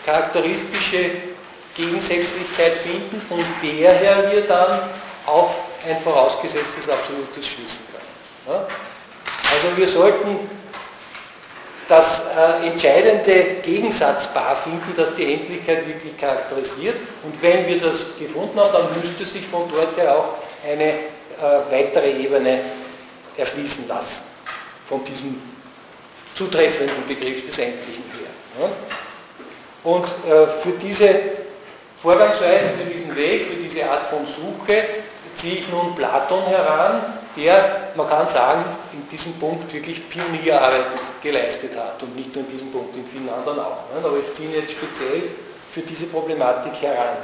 Speaker 1: charakteristische Gegensätzlichkeit finden, von der her wir dann auf ein vorausgesetztes Absolutes schließen können. Also wir sollten das äh, entscheidende Gegensatzpaar finden, das die Endlichkeit wirklich charakterisiert. Und wenn wir das gefunden haben, dann müsste sich von dort her auch eine äh, weitere Ebene erschließen lassen, von diesem zutreffenden Begriff des Endlichen her. Und äh, für diese Vorgangsweise, für diesen Weg, für diese Art von Suche ziehe ich nun Platon heran, der, man kann sagen, in diesem Punkt wirklich Pionierarbeit geleistet hat und nicht nur in diesem Punkt, in vielen anderen auch. Aber ich ziehe ihn jetzt speziell für diese Problematik heran.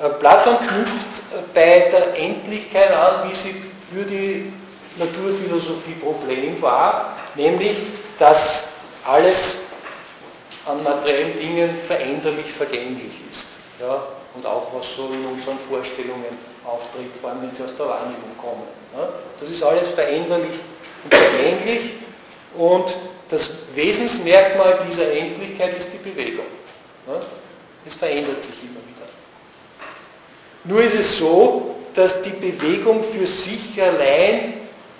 Speaker 1: Äh, Platon knüpft äh, bei der Endlichkeit an, wie sie für die Naturphilosophie Problem war, nämlich, dass alles an materiellen Dingen veränderlich vergänglich ist. Ja, und auch was so in unseren Vorstellungen auftritt, vor allem wenn sie aus der Wahrnehmung kommen. Ja, das ist alles veränderlich und vergänglich und das Wesensmerkmal dieser Endlichkeit ist die Bewegung. Ja, es verändert sich immer wieder. Nur ist es so, dass die Bewegung für sich allein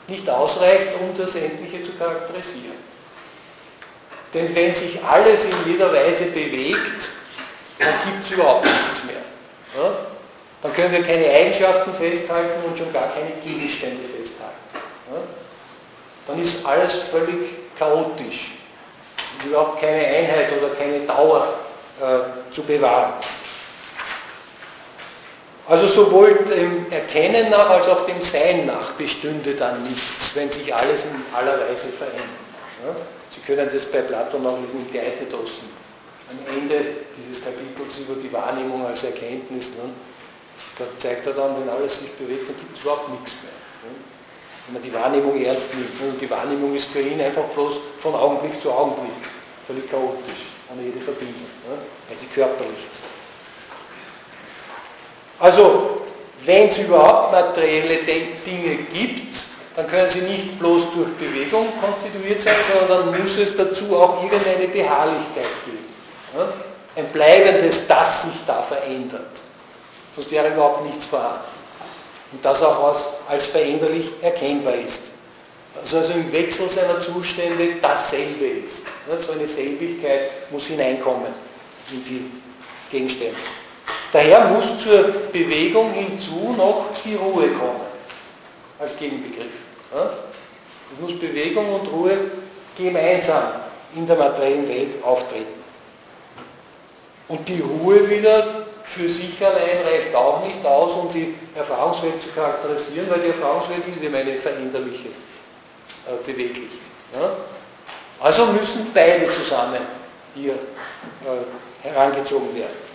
Speaker 1: nicht ausreicht, um das Endliche zu charakterisieren. Denn wenn sich alles in jeder Weise bewegt, dann gibt es überhaupt nichts mehr. Dann können wir keine Eigenschaften festhalten und schon gar keine Gegenstände festhalten. Ja? Dann ist alles völlig chaotisch und überhaupt keine Einheit oder keine Dauer äh, zu bewahren. Also sowohl dem Erkennen nach als auch dem Sein nach bestünde dann nichts, wenn sich alles in aller Weise verändert. Ja? Sie können das bei Platon auch in Theaetetos am Ende dieses Kapitels über die Wahrnehmung als Erkenntnis. Ne? Da zeigt er dann, wenn alles sich bewegt, dann gibt es überhaupt nichts mehr. Ne? Wenn man die Wahrnehmung ernst nimmt. Ne? Und die Wahrnehmung ist für ihn einfach bloß von Augenblick zu Augenblick völlig chaotisch, ohne jede Verbindung, ne? weil sie körperlich ist. Also, wenn es überhaupt materielle Dinge gibt, dann können sie nicht bloß durch Bewegung konstituiert sein, sondern dann muss es dazu auch irgendeine Beharrlichkeit geben. Ein bleibendes, das sich da verändert. Sonst wäre überhaupt nichts vorhanden. Und das auch als veränderlich erkennbar ist. Also, also im Wechsel seiner Zustände dasselbe ist. So eine Selbigkeit muss hineinkommen in die Gegenstände. Daher muss zur Bewegung hinzu noch die Ruhe kommen, als Gegenbegriff. Es muss Bewegung und Ruhe gemeinsam in der materiellen Welt auftreten. Und die Ruhe wieder für sich allein reicht auch nicht aus, um die Erfahrungswelt zu charakterisieren, weil die Erfahrungswelt ist eben eine veränderliche äh, Beweglichkeit. Also müssen beide zusammen hier äh, herangezogen werden.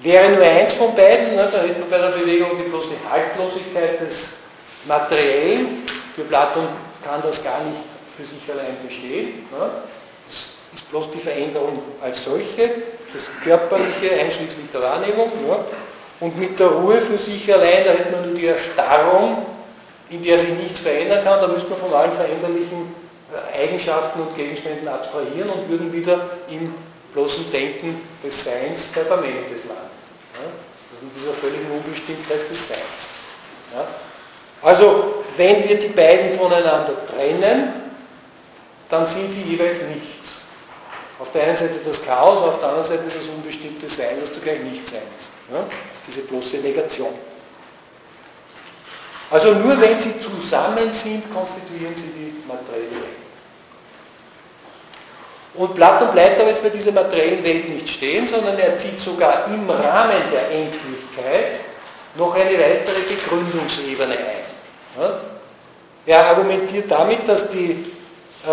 Speaker 1: Wäre nur eins von beiden, ne, da hätten wir bei der Bewegung die bloße Haltlosigkeit des Materiellen. Für Platon kann das gar nicht für sich allein bestehen. Ne. Das ist bloß die Veränderung als solche, das Körperliche einschließlich der Wahrnehmung. Ne. Und mit der Ruhe für sich allein, da hätte man nur die Erstarrung, in der sich nichts verändern kann, da müsste man von allen veränderlichen äh, Eigenschaften und Gegenständen abstrahieren und würden wieder im bloßen Denken des Seins bei Parmenides landen. Also in dieser völligen Unbestimmtheit des Seins. Ja? Also, wenn wir die beiden voneinander trennen, dann sind sie jeweils nichts. Auf der einen Seite das Chaos, auf der anderen Seite das unbestimmte Sein, das zugleich nicht sein ist. Ja? Diese bloße Negation. Also nur wenn sie zusammen sind, konstituieren sie die materielle Welt. Und Platon bleibt aber jetzt bei dieser materiellen Welt nicht stehen, sondern er zieht sogar im Rahmen der Endlichkeit noch eine weitere Begründungsebene ein. Er argumentiert damit, dass die äh,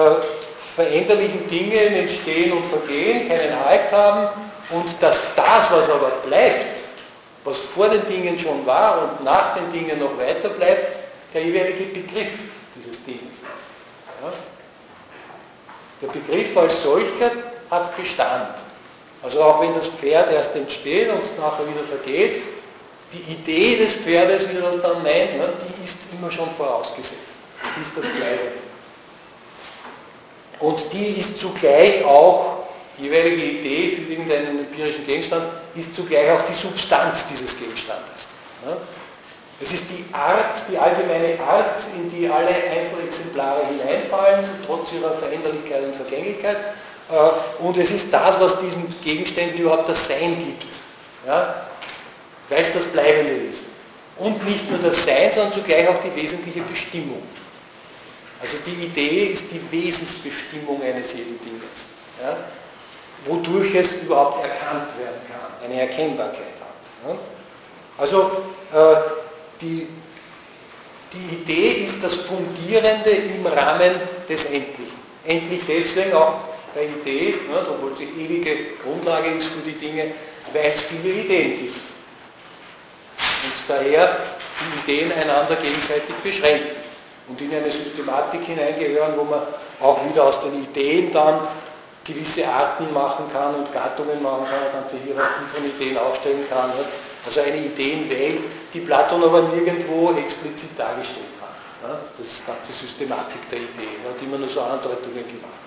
Speaker 1: veränderlichen Dinge entstehen und vergehen, keinen Halt haben und dass das, was aber bleibt, was vor den Dingen schon war und nach den Dingen noch weiter bleibt, der jeweilige Begriff dieses Dinges ist. Ja? Der Begriff als solcher hat Bestand. Also auch wenn das Pferd erst entsteht und nachher wieder vergeht, die Idee des Pferdes, wie das dann meint, die ist immer schon vorausgesetzt. Die ist das Bleibe. Und die ist zugleich auch, die jeweilige Idee für irgendeinen empirischen Gegenstand, ist zugleich auch die Substanz dieses Gegenstandes. Es ist die Art, die allgemeine Art, in die alle Einzelexemplare hineinfallen, trotz ihrer Veränderlichkeit und Vergänglichkeit. Äh, und es ist das, was diesen Gegenständen überhaupt das Sein gibt. Ja? Weil es das Bleibende ist. Und nicht nur das Sein, sondern zugleich auch die wesentliche Bestimmung. Also die Idee ist die Wesensbestimmung eines jeden Dinges, ja, wodurch es überhaupt erkannt werden kann, eine Erkennbarkeit hat. Ja. Also äh, die, die Idee ist das Fundierende im Rahmen des Endlichen. Endlich deswegen auch bei Idee, ja, obwohl sie ewige Grundlage ist für die Dinge, weil es viele Ideen gibt. Und daher die Ideen einander gegenseitig beschränken und in eine Systematik hineingehören, wo man auch wieder aus den Ideen dann gewisse Arten machen kann und Gattungen machen kann, eine ganze Hierarchie von Ideen aufstellen kann. Also eine Ideenwelt, die Platon aber nirgendwo explizit dargestellt hat. Das ist die ganze Systematik der Ideen, hat immer nur so Andeutungen gemacht.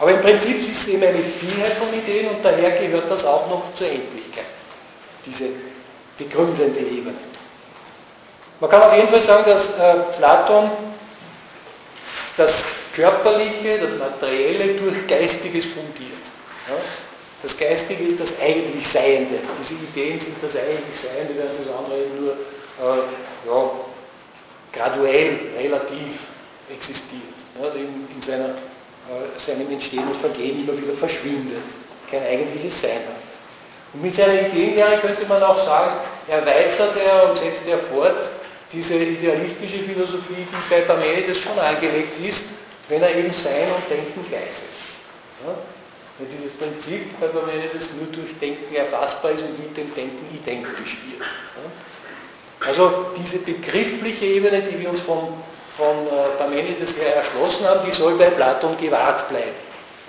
Speaker 1: Aber im Prinzip ist es eben eine Vielheit von Ideen und daher gehört das auch noch zur Endlichkeit, diese begründende Ebene. Man kann auf jeden Fall sagen, dass äh, Platon das Körperliche, das Materielle durch Geistiges fundiert. Ja? Das Geistige ist das eigentlich Seiende. Diese Ideen sind das eigentlich Seiende, während das andere nur äh, ja, graduell, relativ existiert. Ja, in, in seiner, äh, seinem Entstehen und Vergehen immer wieder verschwindet, kein eigentliches Sein hat. Und mit seiner Ideenlehre könnte man auch sagen, erweitert er und setzt er fort diese idealistische Philosophie, die bei Parmenides schon angelegt ist, wenn er eben Sein und Denken gleichsetzt. Ja? Weil dieses Prinzip bei Parmenides nur durch Denken erfassbar ist und mit dem Denken identisch wird. Ja? Also diese begriffliche Ebene, die wir uns von, von äh, Parmenides her erschlossen haben, die soll bei Platon gewahrt bleiben.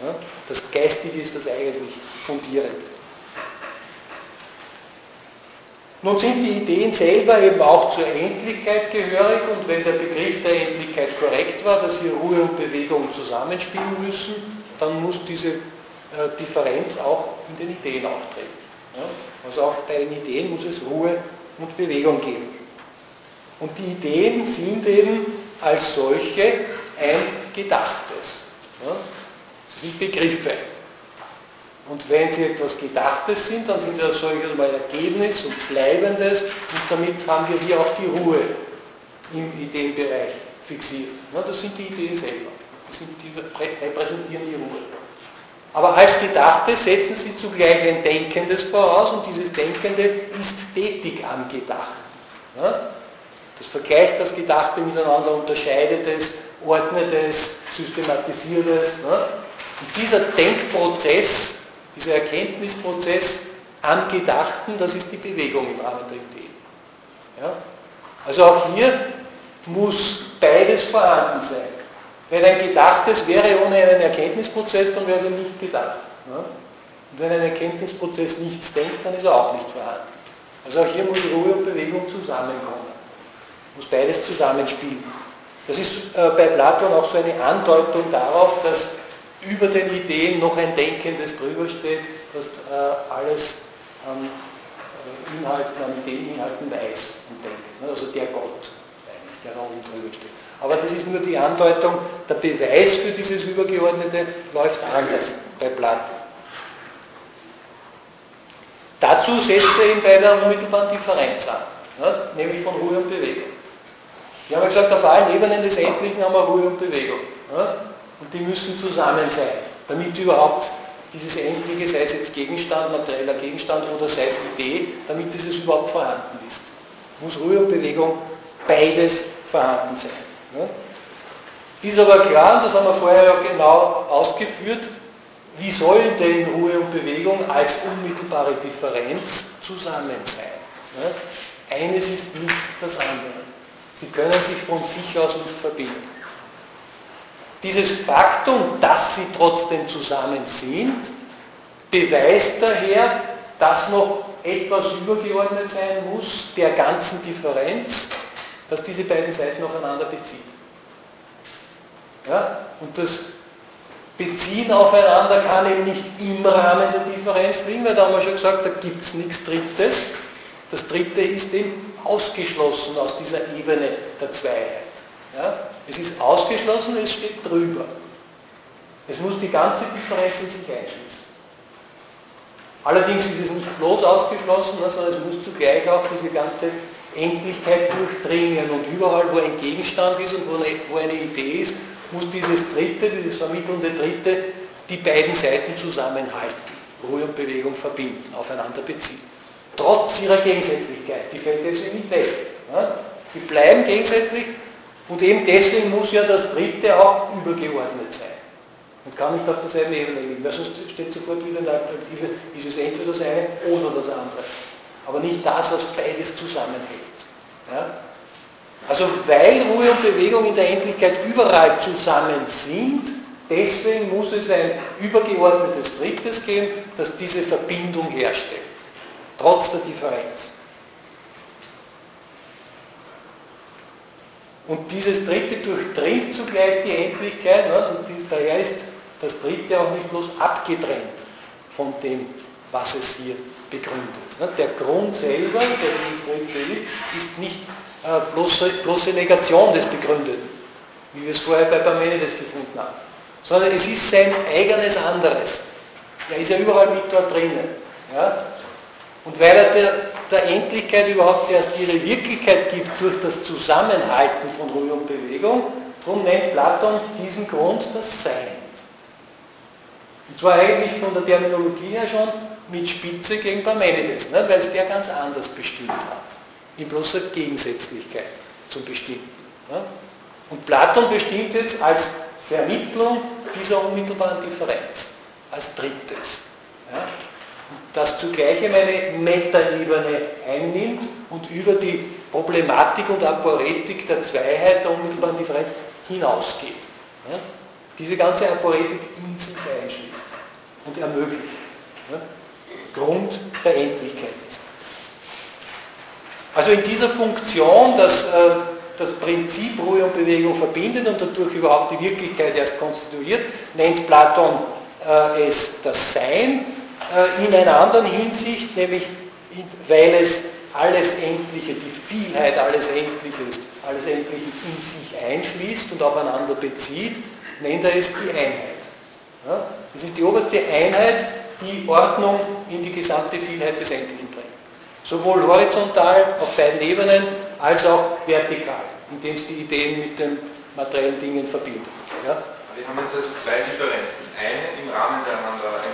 Speaker 1: Ja? Das Geistige ist das eigentlich Fundierende. Nun sind die Ideen selber eben auch zur Endlichkeit gehörig und wenn der Begriff der Endlichkeit korrekt war, dass hier Ruhe und Bewegung zusammenspielen müssen, dann muss diese äh, Differenz auch in den Ideen auftreten. Also auch bei den Ideen muss es Ruhe und Bewegung geben. Und die Ideen sind eben als solche ein Gedachtes. Sie sind Begriffe. Und wenn sie etwas Gedachtes sind, dann sind sie als solches mal Ergebnis und Bleibendes und damit haben wir hier auch die Ruhe im Ideenbereich fixiert. Ja, das sind die Ideen selber. Die, sind, die repräsentieren die Ruhe. Aber als Gedachtes setzen sie zugleich ein Denkendes voraus und dieses Denkende ist tätig am Gedachten. Ja? Das vergleicht das Gedachte miteinander, unterscheidet es, ordnet es, systematisiert es. Ja? Und dieser Denkprozess dieser Erkenntnisprozess am Gedachten, das ist die Bewegung im Rahmen der Idee. Ja? Also auch hier muss beides vorhanden sein. Wenn ein Gedachtes wäre ohne einen Erkenntnisprozess, dann wäre es nicht gedacht. Ja? Und wenn ein Erkenntnisprozess nichts denkt, dann ist er auch nicht vorhanden. Also auch hier muss Ruhe und Bewegung zusammenkommen. Muss beides zusammenspielen. Das ist äh, bei Platon auch so eine Andeutung darauf, dass über den Ideen noch ein Denkendes drüber steht, das äh, alles an äh, Inhalten, an Ideeninhalten weiß und denkt. Ne? Also der Gott der da oben drüber steht. Aber das ist nur die Andeutung, der Beweis für dieses Übergeordnete läuft anders bei Platon. Dazu setzt er ihn bei der unmittelbaren Differenz an, ne? nämlich von Ruhe und Bewegung. Wir haben ja gesagt, auf allen Ebenen des Endlichen haben wir Ruhe und Bewegung. Ja? Und die müssen zusammen sein, damit überhaupt dieses Endliche, sei es jetzt Gegenstand, materieller Gegenstand oder sei es Idee, damit dieses überhaupt vorhanden ist. Muss Ruhe und Bewegung beides vorhanden sein. Ist aber klar, das haben wir vorher ja genau ausgeführt, wie sollen denn Ruhe und Bewegung als unmittelbare Differenz zusammen sein? Eines ist nicht das andere. Sie können sich von sich aus nicht verbinden. Dieses Faktum, dass sie trotzdem zusammen sind, beweist daher, dass noch etwas übergeordnet sein muss der ganzen Differenz, dass diese beiden Seiten aufeinander beziehen. Ja? Und das Beziehen aufeinander kann eben nicht im Rahmen der Differenz liegen, weil da haben wir schon gesagt, da gibt es nichts Drittes. Das Dritte ist eben ausgeschlossen aus dieser Ebene der Zweiheit. Ja? Es ist ausgeschlossen, es steht drüber. Es muss die ganze Differenz in sich einschließen. Allerdings ist es nicht bloß ausgeschlossen, sondern es muss zugleich auch diese ganze Endlichkeit durchdringen und überall, wo ein Gegenstand ist und wo eine Idee ist, muss dieses Dritte, dieses vermittelnde Dritte, die beiden Seiten zusammenhalten, Ruhe und Bewegung verbinden, aufeinander beziehen. Trotz ihrer Gegensätzlichkeit, die fällt deswegen nicht weg. Die bleiben gegensätzlich und eben deswegen muss ja das Dritte auch übergeordnet sein. Und kann nicht auf derselben Ebene liegen, weil sonst steht sofort wieder in der Alternative, ist es entweder das eine oder das andere. Aber nicht das, was beides zusammenhält. Ja? Also weil Ruhe und Bewegung in der Endlichkeit überall zusammen sind, deswegen muss es ein übergeordnetes Drittes geben, das diese Verbindung herstellt, trotz der Differenz. Und dieses Dritte durchdringt zugleich die Endlichkeit, also daher ist das Dritte auch nicht bloß abgetrennt von dem, was es hier begründet. Ne? Der Grund selber, der dieses Dritte ist, ist nicht äh, bloße, bloße Negation des Begründeten, wie wir es vorher bei Parmenides gefunden haben, sondern es ist sein eigenes anderes. Er ist ja überall mit dort drinnen. Ja? Und weil er der, der Endlichkeit überhaupt erst ihre Wirklichkeit gibt durch das Zusammenhalten von Ruhe und Bewegung, darum nennt Platon diesen Grund das Sein. Und zwar eigentlich von der Terminologie her schon mit Spitze gegen Parmenides, nicht? weil es der ganz anders bestimmt hat. In bloßer Gegensätzlichkeit zum Bestimmten. Ja? Und Platon bestimmt jetzt als Vermittlung dieser unmittelbaren Differenz, als drittes. Ja? Das zugleich eine Metaebene einnimmt und über die Problematik und Aporetik der Zweiheit der unmittelbaren Differenz hinausgeht. Ja? Diese ganze Aporetik in sich einschließt und ermöglicht. Ja? Grund der Endlichkeit ist. Also in dieser Funktion, dass äh, das Prinzip Ruhe und Bewegung verbindet und dadurch überhaupt die Wirklichkeit erst konstituiert, nennt Platon äh, es das Sein in einer anderen Hinsicht, nämlich weil es alles Endliche, die Vielheit alles Endliches, alles Endliche in sich einschließt und aufeinander bezieht, nennt er es die Einheit. Ja? Das ist die oberste Einheit, die Ordnung in die gesamte Vielheit des Endlichen bringt. Sowohl horizontal auf beiden Ebenen als auch vertikal, indem es die Ideen mit den materiellen Dingen verbindet. Ja?
Speaker 2: Wir haben jetzt also zwei Differenzen. Eine im Rahmen der Seiten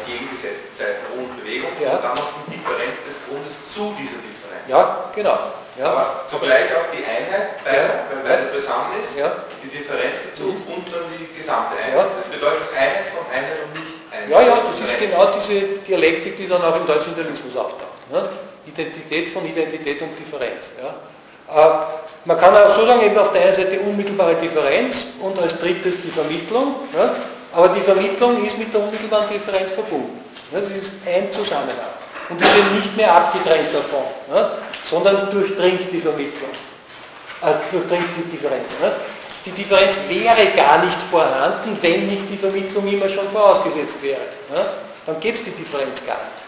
Speaker 2: und ja. dann noch die Differenz des Grundes zu dieser Differenz.
Speaker 1: Ja, genau. Ja.
Speaker 2: Aber zugleich auch die Einheit, bei, ja. weil zusammen ist, ja. die Differenz dazu mhm. und dann die gesamte Einheit. Das bedeutet Einheit von Einheit und nicht Einheit.
Speaker 1: Ja, ja, das ist genau diese Dialektik, die dann auch im deutschen Idealismus auftaucht. Ne? Identität von Identität und Differenz. Ja? Äh, man kann auch so sagen, eben auf der einen Seite unmittelbare Differenz und als drittes die Vermittlung. Ja? Aber die Vermittlung ist mit der unmittelbaren Differenz verbunden. Das ist ein Zusammenhang. Und ist eben nicht mehr abgetrennt davon, ja? sondern durchdringt die Vermittlung, äh, durchdringt die Differenz. Ne? Die Differenz wäre gar nicht vorhanden, wenn nicht die Vermittlung immer schon vorausgesetzt wäre. Ne? Dann gäbe es die Differenz gar nicht.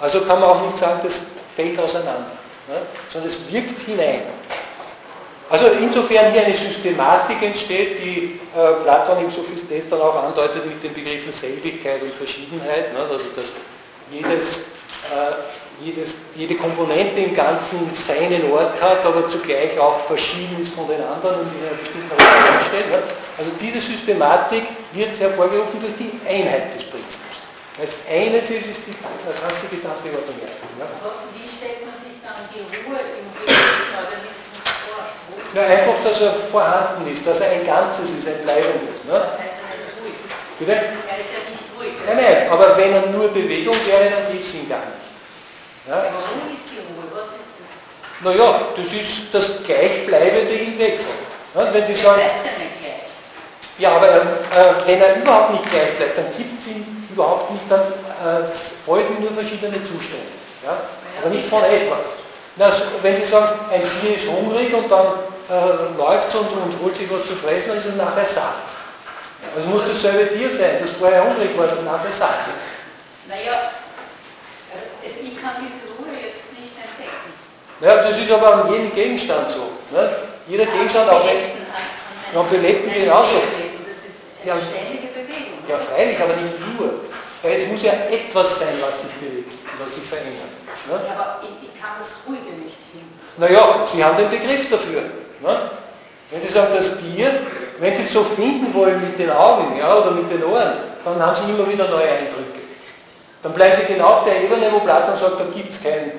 Speaker 1: Also kann man auch nicht sagen, das fällt auseinander, ne? sondern es wirkt hinein. Also insofern hier eine Systematik entsteht, die äh, Platon im Sophistes dann auch andeutet mit den Begriffen Selbigkeit und Verschiedenheit, ne? also dass jedes, äh, jedes, jede Komponente im Ganzen seinen Ort hat, aber zugleich auch verschieden ist von den anderen und in einer bestimmten Relation steht. Ja. Also diese Systematik wird hervorgerufen durch die Einheit des Prinzips. Weil es eines ist, ist die, die gesamte Ordnung. Ja.
Speaker 3: Aber wie stellt man sich dann die Ruhe im Organismus vor?
Speaker 1: Na, einfach, dass er vorhanden ist, dass er ein Ganzes ist, ein Bleibendes. Ne?
Speaker 3: Er.
Speaker 1: Bitte?
Speaker 3: Er ist ja nicht ruhig.
Speaker 1: Nein, nein, aber wenn er nur Bewegung wäre, dann gibt es ihn gar nicht. Ja?
Speaker 3: Wo ist die Ruhe? Was ist das?
Speaker 1: Naja, das ist das Gleichbleibende im Wechsel. Ja, wenn Sie sagen,
Speaker 3: bleibt ja nicht gleich.
Speaker 1: ja, aber äh, wenn er überhaupt nicht gleich bleibt, dann gibt es ihn überhaupt nicht, dann äh, folgen nur verschiedene Zustände. Ja? Aber nicht von etwas. Na, wenn Sie sagen, ein Tier ist hungrig und dann äh, läuft und, und holt sich was zu fressen, dann ist es nachher satt. Also es muss dasselbe Tier sein, das vorher hungrig war, das nachher satt ist.
Speaker 3: Naja, also es, ich kann diese Ruhe jetzt nicht entdecken.
Speaker 1: Ja, das ist aber an jedem Gegenstand so. Ne? Jeder Gegenstand, auch
Speaker 3: an
Speaker 1: Ja, Belebten genauso.
Speaker 3: Das ist
Speaker 1: Ja.
Speaker 3: eine ständige Bewegung.
Speaker 1: Ja, freilich, aber nicht nur. Weil es muss ja etwas sein, was sich bewegt, was sich verändert. Ne?
Speaker 3: Ja, aber ich, ich kann das Ruhige nicht finden.
Speaker 1: Naja, Sie haben den Begriff dafür. Ne? Wenn Sie sagen, das Tier, wenn Sie es so finden wollen mit den Augen ja, oder mit den Ohren, dann haben Sie immer wieder neue Eindrücke. Dann bleiben Sie genau auf der Ebene, wo Platon sagt, da gibt es kein,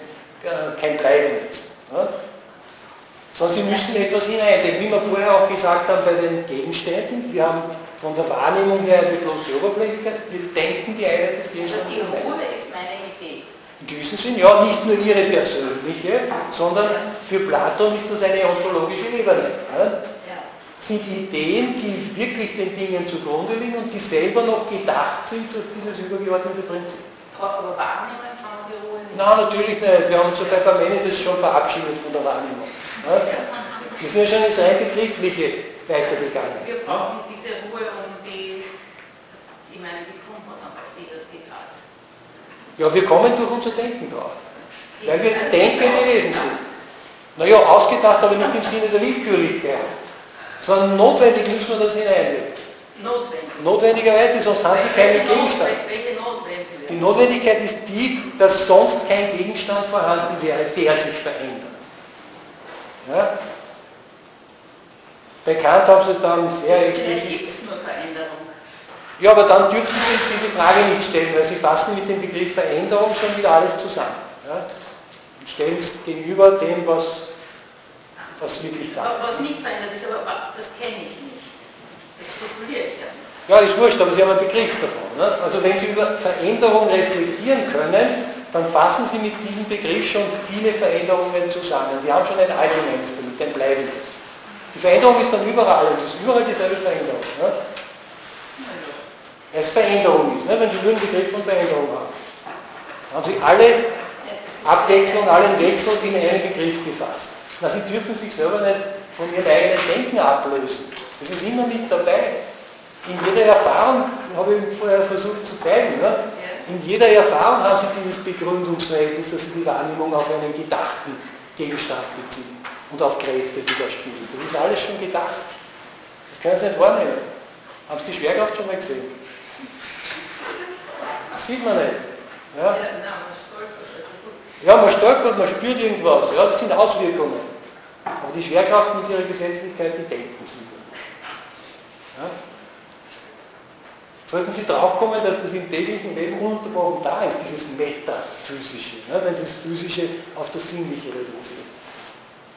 Speaker 1: äh, kein Bleibendes. Ne? Sondern Sie müssen etwas hineindenken. Wie wir vorher auch gesagt haben bei den Gegenständen, wir haben von der Wahrnehmung her eine bloße Oberflächlichkeit, wir denken die Einheit des
Speaker 3: Also
Speaker 1: Gegenstands
Speaker 3: die. Ruhe ist meine Idee.
Speaker 1: In diesem Sinn, ja, nicht nur ihre persönliche, sondern für Platon ist das eine ontologische Ebene. Ja? Sind Ideen, die wirklich den Dingen zugrunde liegen und die selber noch gedacht sind durch dieses übergeordnete Prinzip.
Speaker 3: Aber wahrnehmen kann man die Ruhe nicht.
Speaker 1: Nein, natürlich nicht. Wir haben uns ja bei Parmenides schon verabschiedet von der Wahrnehmung. Ja? Wir sind ja schon ins rein begriffliche weitergegangen.
Speaker 3: Wir brauchen Ruhe, um die, ich meine, wie kommt man auf die das getan ist?
Speaker 1: Ja, wir kommen durch unser Denken drauf. Weil wir denkende Wesen sind. Naja, ausgedacht, aber nicht im Sinne der Willkürlichkeit. Sondern notwendig müssen wir das hineinlegen.
Speaker 3: Notwendig.
Speaker 1: Notwendigerweise, sonst haben Sie keinen Gegenstand. Die? Notwendigkeit ist die, dass sonst kein Gegenstand vorhanden wäre, der sich verändert. Ja? Bei Kant haben Sie dann sehr explizit
Speaker 3: gibt es nur Veränderung.
Speaker 1: Ja, aber dann dürften Sie diese Frage nicht stellen, weil Sie fassen mit dem Begriff Veränderung schon wieder alles zusammen. Ja? Und stellen es gegenüber dem, was, was wirklich da
Speaker 3: Aber
Speaker 1: ist.
Speaker 3: was nicht verändert ist, aber das kenne ich nicht. Das postuliere ich ja.
Speaker 1: Ja, ist wurscht, aber Sie haben einen Begriff davon. Ne? Also wenn Sie über Veränderung reflektieren können, dann fassen Sie mit diesem Begriff schon viele Veränderungen zusammen. Sie haben schon ein allgemeines damit, ein bleibendes. Die Veränderung ist dann überall und es ist überall dieselbe Veränderung. Ne? Es Veränderung ist, ne? wenn Sie nur einen Begriff von Veränderung haben. Haben Sie alle Abwechslung, allen Wechsel in einen Begriff gefasst. Na, Sie dürfen sich selber nicht von Ihrem eigenen Denken ablösen. Das ist immer mit dabei. In jeder Erfahrung, habe ich vorher versucht zu zeigen, ne? In jeder Erfahrung haben Sie dieses Begründungsverhältnis, dass Sie die Wahrnehmung auf einen gedachten Gegenstand beziehen und auf Kräfte, die da spielen. Das ist alles schon gedacht. Das können Sie nicht wahrnehmen. Haben Sie die Schwerkraft schon mal gesehen? Sieht man nicht. Ja?
Speaker 3: Ja, man stolpert.
Speaker 1: Man spürt irgendwas. Ja, das sind Auswirkungen. Aber die Schwerkraft mit ihrer Gesetzlichkeit, die denken sie. Ja? Sollten Sie draufkommen, dass das im täglichen Leben ununterbrochen da ist, dieses Metaphysische, ne? wenn Sie das Physische auf das Sinnliche reduzieren.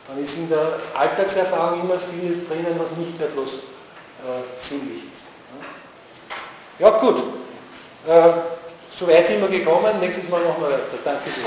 Speaker 1: Dann ist in der Alltagserfahrung immer vieles drinnen, was nicht mehr bloß äh, sinnlich ist. Ja, ja gut. Äh, so weit sind wir gekommen. Nächstes Mal nochmal weiter. Danke dir.